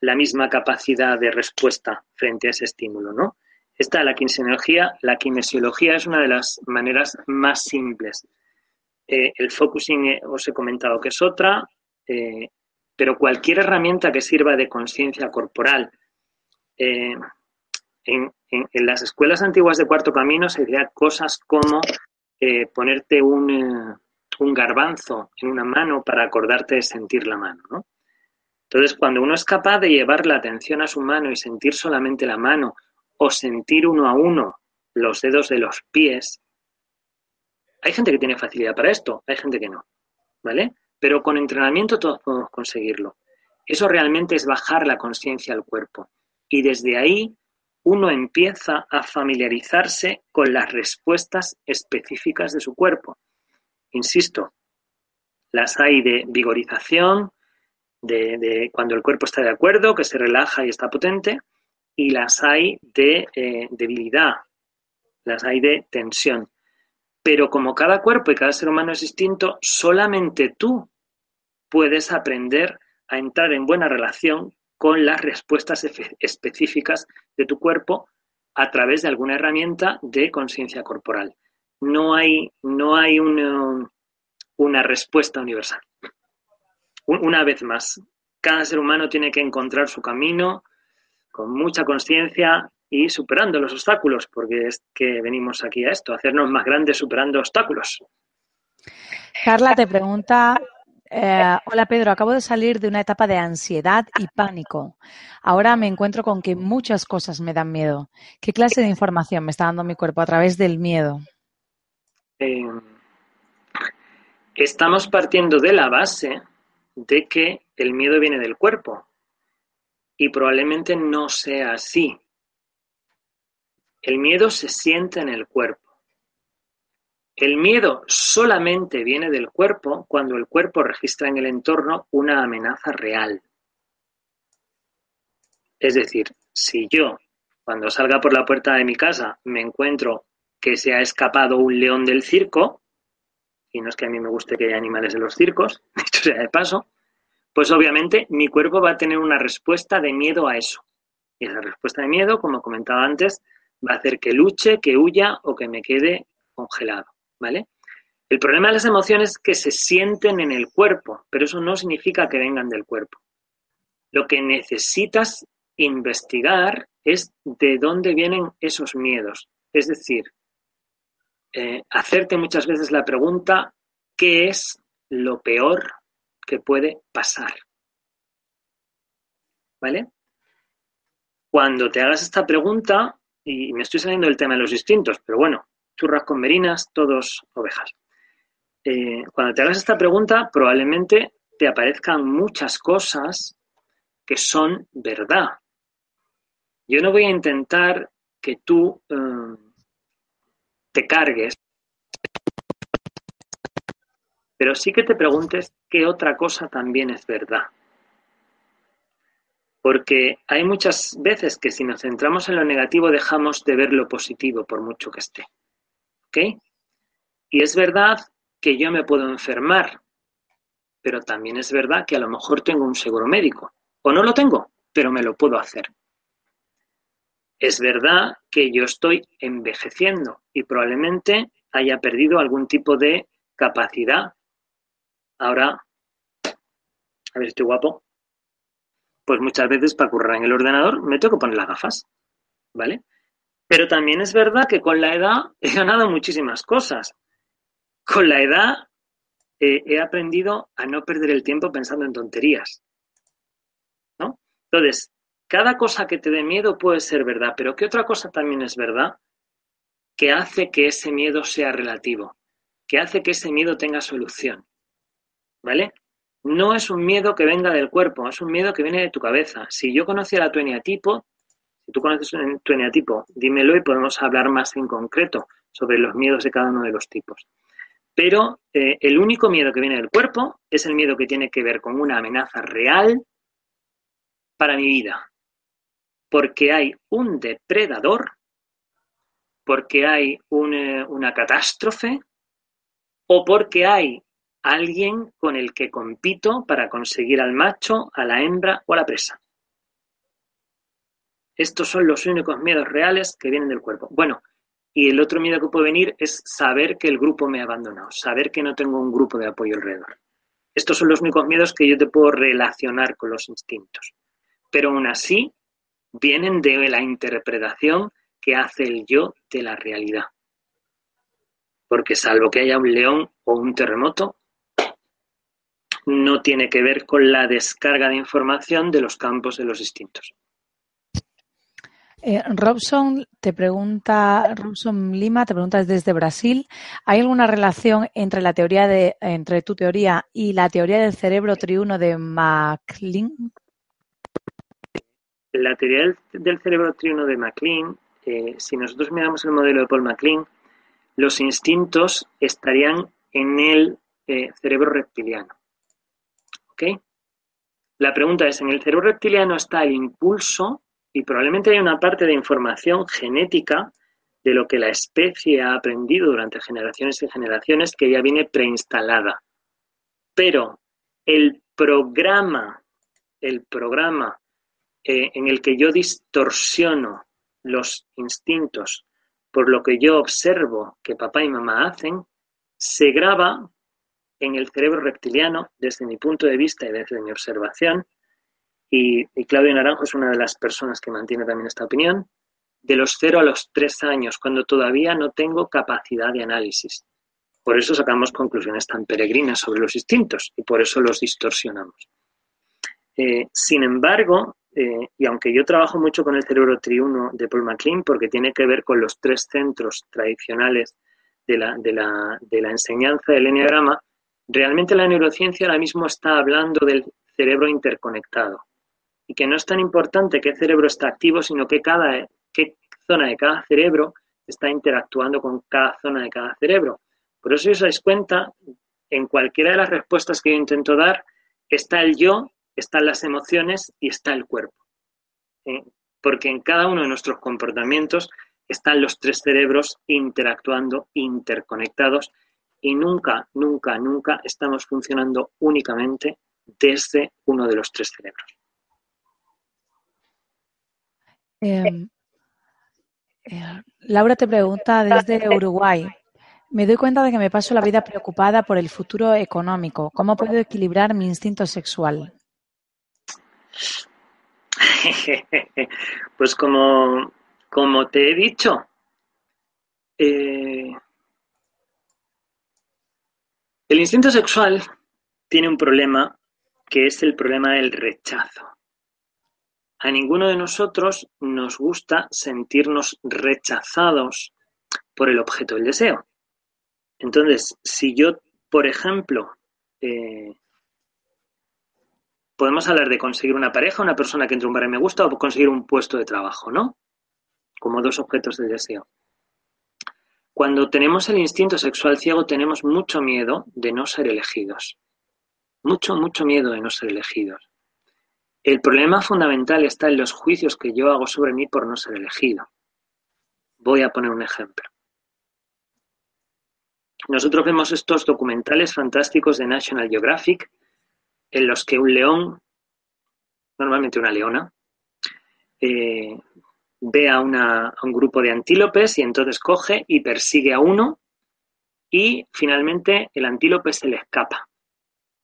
la misma capacidad de respuesta frente a ese estímulo, ¿no? Esta, la kinesiología, la kinesiología es una de las maneras más simples. Eh, el focusing eh, os he comentado que es otra, pero cualquier herramienta que sirva de conciencia corporal. En, las escuelas antiguas de cuarto camino se hacían cosas como ponerte un, un garbanzo en una mano para acordarte de sentir la mano, ¿no? Entonces, cuando uno es capaz de llevar la atención a su mano y sentir solamente la mano o sentir uno a uno los dedos de los pies, hay gente que tiene facilidad para esto, hay gente que no, ¿vale? Pero con entrenamiento todos podemos conseguirlo. Eso realmente es bajar la conciencia al cuerpo. Y desde ahí uno empieza a familiarizarse con las respuestas específicas de su cuerpo. Insisto, las hay de vigorización, de, cuando el cuerpo está de acuerdo, que se relaja y está potente, y las hay de eh, debilidad, las hay de tensión. Pero como cada cuerpo y cada ser humano es distinto, solamente tú puedes aprender a entrar en buena relación con las respuestas específicas de tu cuerpo a través de alguna herramienta de conciencia corporal. No hay, no hay una respuesta universal una vez más, cada ser humano tiene que encontrar su camino con mucha conciencia y superando los obstáculos, porque es que venimos aquí a esto, hacernos más grandes superando obstáculos. Carla te pregunta, eh, hola Pedro, acabo de salir de una etapa de ansiedad y pánico. Ahora me encuentro con que muchas cosas me dan miedo. ¿Qué clase de información me está dando mi cuerpo a través del miedo? Eh, estamos partiendo de la base de que el miedo viene del cuerpo. Y probablemente no sea así. El miedo se siente en el cuerpo. El miedo solamente viene del cuerpo cuando el cuerpo registra en el entorno una amenaza real. Es decir, si yo, cuando salga por la puerta de mi casa, me encuentro que se ha escapado un león del circo, y no es que a mí me guste que haya animales en los circos, dicho sea de paso, pues obviamente mi cuerpo va a tener una respuesta de miedo a eso. Y esa respuesta de miedo, como comentaba antes, va a hacer que luche, que huya o que me quede congelado, ¿vale? El problema de las emociones es que se sienten en el cuerpo, pero eso no significa que vengan del cuerpo. Lo que necesitas investigar es de dónde vienen esos miedos. Es decir, eh, hacerte muchas veces la pregunta, ¿qué es lo peor que puede pasar? ¿Vale? Cuando te hagas esta pregunta, y me estoy saliendo del tema de los distintos, pero bueno, churras con merinas, todos ovejas. Eh, cuando te hagas esta pregunta, probablemente te aparezcan muchas cosas que son verdad. Yo no voy a intentar que tú eh, te cargues, pero sí que te preguntes qué otra cosa también es verdad. Porque hay muchas veces que si nos centramos en lo negativo dejamos de ver lo positivo por mucho que esté. ¿Ok? Y es verdad que yo me puedo enfermar, pero también es verdad que a lo mejor tengo un seguro médico. O no lo tengo, pero me lo puedo hacer. Es verdad que yo estoy envejeciendo y probablemente haya perdido algún tipo de capacidad. Ahora, a ver, estoy guapo. Pues muchas veces para currar en el ordenador me tengo que poner las gafas, ¿vale? Pero también es verdad que con la edad he ganado muchísimas cosas. Con la edad eh, he aprendido a no perder el tiempo pensando en tonterías. ¿No? Entonces, cada cosa que te dé miedo puede ser verdad, pero ¿qué otra cosa también es verdad? Que hace que ese miedo sea relativo, que hace que ese miedo tenga solución. ¿Vale? No es un miedo que venga del cuerpo, es un miedo que viene de tu cabeza. Si yo conociera tu eneatipo, tú conoces tu eneatipo, dímelo y podemos hablar más en concreto sobre los miedos de cada uno de los tipos. Pero eh, el único miedo que viene del cuerpo es el miedo que tiene que ver con una amenaza real para mi vida. Porque hay un depredador, porque hay eh, una catástrofe o porque hay alguien con el que compito para conseguir al macho, a la hembra o a la presa. Estos son los únicos miedos reales que vienen del cuerpo. Bueno, y el otro miedo que puede venir es saber que el grupo me ha abandonado, saber que no tengo un grupo de apoyo alrededor. Estos son los únicos miedos que yo te puedo relacionar con los instintos. Pero aún así, vienen de la interpretación que hace el yo de la realidad. Porque salvo que haya un león o un terremoto, no tiene que ver con la descarga de información de los campos de los instintos. Eh, Robson te pregunta, Robson Lima te pregunta desde Brasil, ¿hay alguna relación entre la teoría de, entre tu teoría y la teoría del cerebro triuno de MacLean? La teoría del, cerebro triuno de MacLean, eh, si nosotros miramos el modelo de Paul MacLean, los instintos estarían en el eh, cerebro reptiliano. ¿Ok? La pregunta es, ¿en el cerebro reptiliano está el impulso y probablemente hay una parte de información genética de lo que la especie ha aprendido durante generaciones y generaciones que ya viene preinstalada. Pero el programa, el programa eh, en el que yo distorsiono los instintos por lo que yo observo que papá y mamá hacen, se graba en el cerebro reptiliano desde mi punto de vista y desde mi observación y, Claudio Naranjo es una de las personas que mantiene también esta opinión, de los 0 a los 3 años, cuando todavía no tengo capacidad de análisis. Por eso sacamos conclusiones tan peregrinas sobre los instintos y por eso los distorsionamos. Eh, sin embargo, eh, y aunque yo trabajo mucho con el cerebro triuno de Paul MacLean, porque tiene que ver con los tres centros tradicionales de la, de la, de la enseñanza del enneagrama, realmente la neurociencia ahora mismo está hablando del cerebro interconectado y que no es tan importante qué cerebro está activo, sino que cada qué zona de cada cerebro está interactuando con cada zona de cada cerebro. Por eso, si os dais cuenta, en cualquiera de las respuestas que yo intento dar, está el yo, están las emociones y está el cuerpo. ¿Eh? Porque en cada uno de nuestros comportamientos están los tres cerebros interactuando, interconectados, y nunca, nunca, nunca estamos funcionando únicamente desde uno de los tres cerebros. Em, eh, Laura te pregunta desde Uruguay. Me doy cuenta de que me paso la vida preocupada por el futuro económico. ¿Cómo puedo equilibrar mi instinto sexual? pues como, como te he dicho, eh, el instinto sexual tiene un problema que es el problema del rechazo. A ninguno de nosotros nos gusta sentirnos rechazados por el objeto del deseo. Entonces, si yo, por ejemplo, eh, podemos hablar de conseguir una pareja, una persona que entre un bar y me gusta, o conseguir un puesto de trabajo, ¿no? Como dos objetos del deseo. Cuando tenemos el instinto sexual ciego, tenemos mucho miedo de no ser elegidos. Mucho, mucho miedo de no ser elegidos. El problema fundamental está en los juicios que yo hago sobre mí por no ser elegido. Voy a poner un ejemplo. Nosotros vemos estos documentales fantásticos de National Geographic en los que un león, normalmente una leona, eh, ve a, un grupo de antílopes y entonces coge y persigue a uno y finalmente el antílope se le escapa.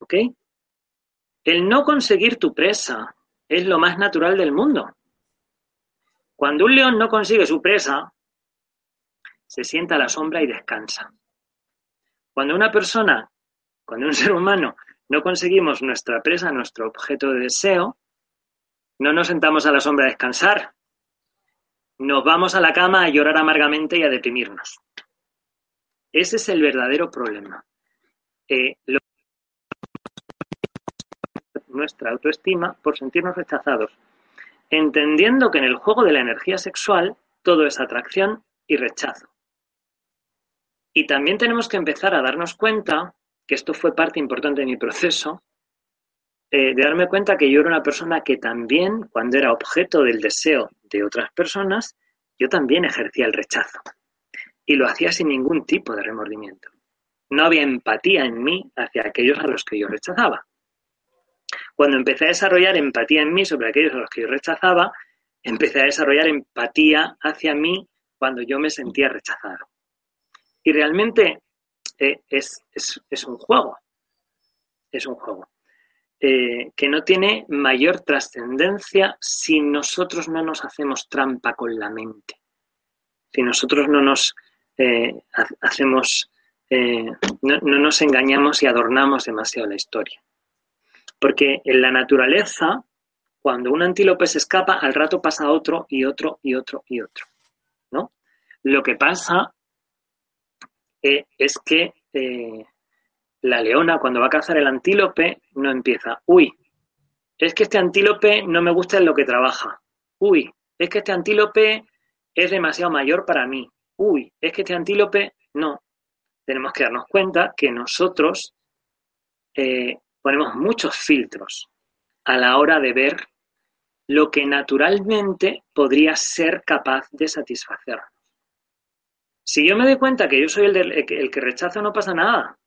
¿Ok? El no conseguir tu presa es lo más natural del mundo. Cuando un león no consigue su presa, se sienta a la sombra y descansa. Cuando una persona, cuando un ser humano no conseguimos nuestra presa, nuestro objeto de deseo, no nos sentamos a la sombra a descansar. Nos vamos a la cama a llorar amargamente y a deprimirnos. Ese es el verdadero problema. Eh, nuestra autoestima por sentirnos rechazados, entendiendo que en el juego de la energía sexual todo es atracción y rechazo. Y también tenemos que empezar a darnos cuenta que esto fue parte importante de mi proceso, eh, de darme cuenta que yo era una persona que también, cuando era objeto del deseo de otras personas, yo también ejercía el rechazo. Y lo hacía sin ningún tipo de remordimiento. No había empatía en mí hacia aquellos a los que yo rechazaba. Cuando empecé a desarrollar empatía en mí sobre aquellos a los que yo rechazaba, empecé a desarrollar empatía hacia mí cuando yo me sentía rechazado. Y realmente eh, es, un juego, es un juego, eh, que no tiene mayor trascendencia si nosotros no nos hacemos trampa con la mente, si nosotros no nos eh, hacemos, no, no nos engañamos y adornamos demasiado la historia. Porque en la naturaleza, cuando un antílope se escapa, al rato pasa otro y otro y otro y otro. ¿no? Lo que pasa eh, es que eh, la leona cuando va a cazar el antílope no empieza, uy, es que este antílope no me gusta en lo que trabaja, uy, es que este antílope es demasiado mayor para mí, uy, es que este antílope no. Tenemos que darnos cuenta que nosotros eh, ponemos muchos filtros a la hora de ver lo que naturalmente podría ser capaz de satisfacernos. Si yo me doy cuenta que yo soy el, que rechaza, no pasa nada.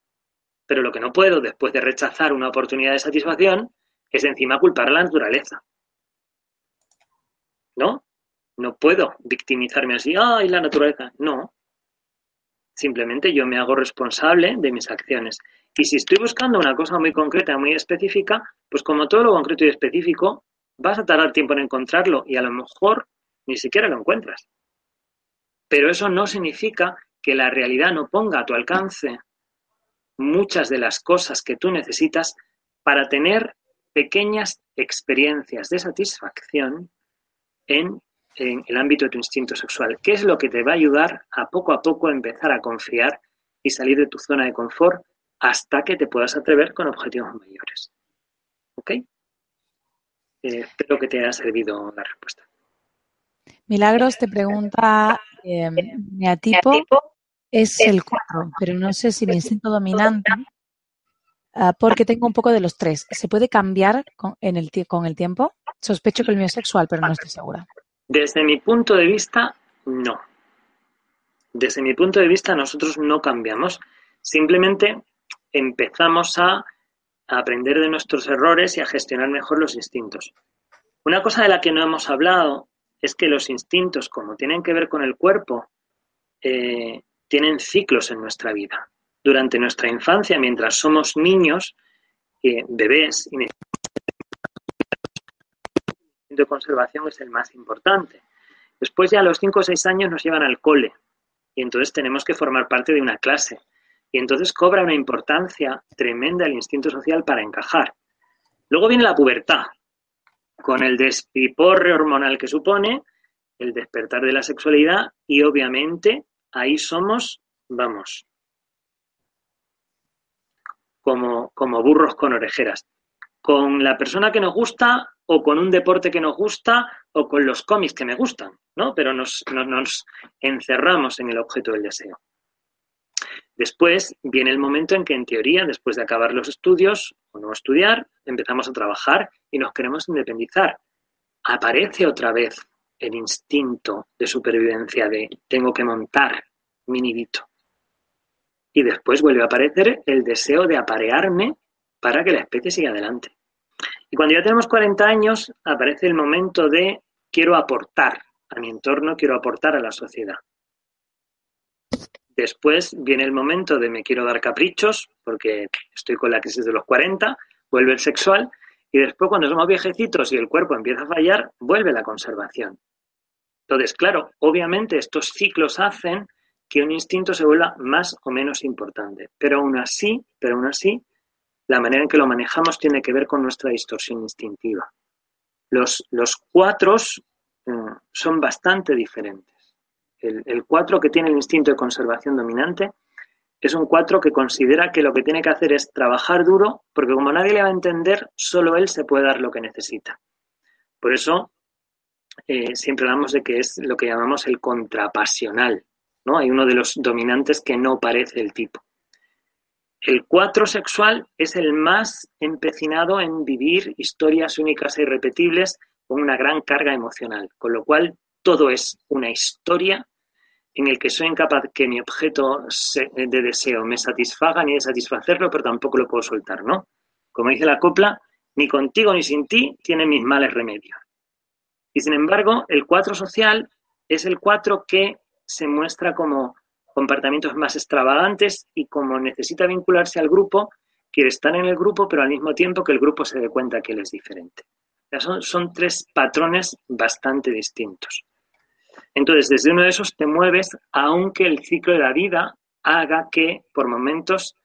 Pero lo que no puedo después de rechazar una oportunidad de satisfacción es encima culpar a la naturaleza. ¿No? No puedo victimizarme así, ¡ay, la naturaleza! No. Simplemente yo me hago responsable de mis acciones. Y si estoy buscando una cosa muy concreta, muy específica, pues como todo lo concreto y específico, vas a tardar tiempo en encontrarlo y a lo mejor ni siquiera lo encuentras. Pero eso no significa que la realidad no ponga a tu alcance muchas de las cosas que tú necesitas para tener pequeñas experiencias de satisfacción en, el ámbito de tu instinto sexual. ¿Qué es lo que te va a ayudar a poco a poco empezar a confiar y salir de tu zona de confort hasta que te puedas atrever con objetivos mayores? ¿Ok? Eh, espero que te haya servido la respuesta. Milagros te pregunta Em, mi atipo es el 4, pero no sé si mi instinto dominante, ah, porque tengo un poco de los tres. ¿Se puede cambiar con, en el, con el tiempo? Sospecho que el mío es sexual, pero no estoy segura. Desde mi punto de vista, no. Desde mi punto de vista, nosotros no cambiamos. Simplemente empezamos a aprender de nuestros errores y a gestionar mejor los instintos. Una cosa de la que no hemos hablado es que los instintos, como tienen que ver con el cuerpo, eh, tienen ciclos en nuestra vida. Durante nuestra infancia, mientras somos niños, eh, bebés, de conservación es el más importante. Después ya a los 5 o 6 años nos llevan al cole y entonces tenemos que formar parte de una clase. Y entonces cobra una importancia tremenda el instinto social para encajar. Luego viene la pubertad, con el despiporre hormonal que supone, el despertar de la sexualidad y obviamente ahí somos, vamos, como, como burros con orejeras. Con la persona que nos gusta o con un deporte que nos gusta o con los cómics que me gustan, ¿no? Pero nos, encerramos en el objeto del deseo. Después viene el momento en que, en teoría, después de acabar los estudios o no estudiar, empezamos a trabajar y nos queremos independizar. Aparece otra vez el instinto de supervivencia de tengo que montar mi nidito. Y después vuelve a aparecer el deseo de aparearme para que la especie siga adelante. Y cuando ya tenemos 40 años, aparece el momento de quiero aportar a mi entorno, quiero aportar a la sociedad. Después viene el momento de me quiero dar caprichos, porque estoy con la crisis de los 40, vuelve el sexual, y después cuando somos viejecitos y el cuerpo empieza a fallar, vuelve la conservación. Entonces, claro, obviamente estos ciclos hacen que un instinto se vuelva más o menos importante, pero aún así, pero aún así, la manera en que lo manejamos tiene que ver con nuestra distorsión instintiva. Los, los cuatros eh, son bastante diferentes. El, cuatro que tiene el instinto de conservación dominante es un cuatro que considera que lo que tiene que hacer es trabajar duro, porque como nadie le va a entender, solo él se puede dar lo que necesita. Por eso eh, siempre hablamos de que es lo que llamamos el contrapasional, ¿no? Hay uno de los dominantes que no parece el tipo. El cuatro sexual es el más empecinado en vivir historias únicas e irrepetibles con una gran carga emocional, con lo cual todo es una historia en el que soy incapaz que mi objeto de deseo me satisfaga ni de satisfacerlo, pero tampoco lo puedo soltar, ¿no? Como dice la copla, ni contigo ni sin ti tiene mis males remedios. Y sin embargo, el cuatro social es el cuatro que se muestra como comportamientos más extravagantes y como necesita vincularse al grupo, quiere estar en el grupo, pero al mismo tiempo que el grupo se dé cuenta que él es diferente. son, son tres patrones bastante distintos. Entonces, desde uno de esos te mueves, aunque el ciclo de la vida haga que, por momentos,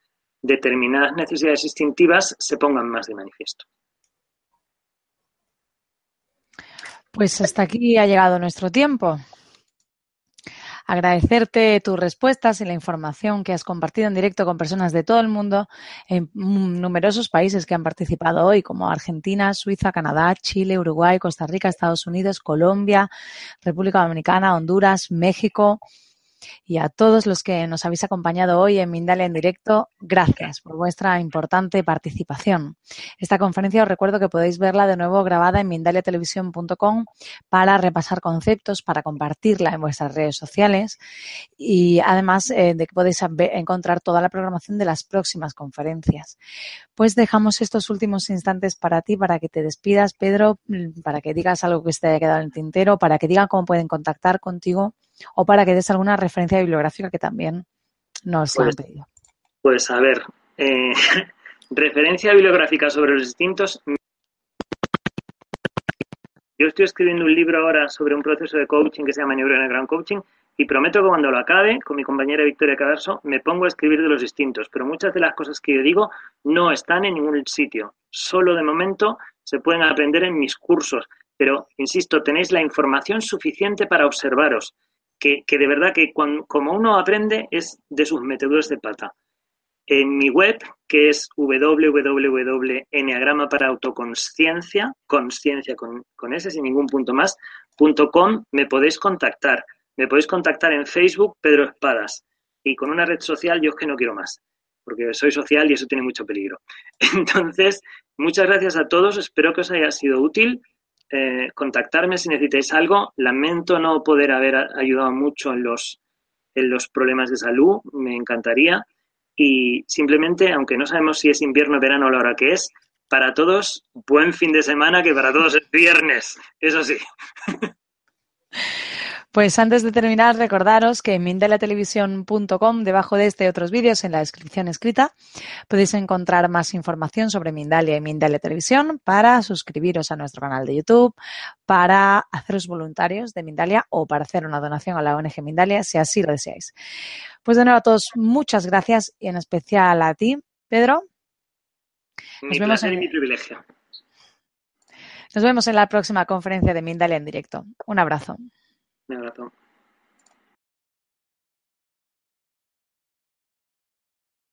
determinadas necesidades instintivas se pongan más de manifiesto. Pues hasta aquí ha llegado nuestro tiempo. Agradecerte tus respuestas y la información que has compartido en directo con personas de todo el mundo en numerosos países que han participado hoy, como Argentina, Suiza, Canadá, Chile, Uruguay, Costa Rica, Estados Unidos, Colombia, República Dominicana, Honduras, México, y a todos los que nos habéis acompañado hoy en Mindalia en directo, gracias por vuestra importante participación. Esta conferencia os recuerdo que podéis verla de nuevo grabada en mindaliatelevisión.com para repasar conceptos, para compartirla en vuestras redes sociales y además eh, de que podéis encontrar toda la programación de las próximas conferencias. Pues dejamos estos últimos instantes para ti, para que te despidas, Pedro, para que digas algo que te haya quedado en el tintero, para que digan cómo pueden contactar contigo o para que des alguna referencia bibliográfica que también nos pues, han pedido. Pues a ver, eh, referencia bibliográfica sobre los distintos. Yo estoy escribiendo un libro ahora sobre un proceso de coaching que se llama Neuroenneagram Coaching y prometo que cuando lo acabe, con mi compañera Victoria Cadarso, me pongo a escribir de los distintos. Pero muchas de las cosas que yo digo no están en ningún sitio. Solo de momento se pueden aprender en mis cursos. Pero, insisto, tenéis la información suficiente para observaros que, de verdad que como uno aprende es de sus meteduras de pata. En mi web, que es www.enneagrama para autoconsciencia, conciencia con, con ese sin ningún punto más, punto com, me podéis contactar. Me podéis contactar en Facebook, Pedro Espadas. Y con una red social yo es que no quiero más, porque soy social y eso tiene mucho peligro. Entonces, muchas gracias a todos, espero que os haya sido útil. Eh, contactarme si necesitáis algo. Lamento no poder haber ayudado mucho en los, en los problemas de salud, me encantaría. Y simplemente, aunque no sabemos si es invierno, verano o la hora que es, para todos, buen fin de semana, que para todos es viernes, eso sí. Pues antes de terminar, recordaros que en mindaliatelevisión.com, debajo de este y otros vídeos, en la descripción escrita, podéis encontrar más información sobre Mindalia y Mindalia Televisión para suscribiros a nuestro canal de YouTube, para haceros voluntarios de Mindalia o para hacer una donación a la ONG Mindalia, si así lo deseáis. Pues de nuevo a todos, muchas gracias y en especial a ti, Pedro. Mi placer y mi privilegio. Nos vemos en la próxima conferencia de Mindalia en directo. Un abrazo. Un abrazo.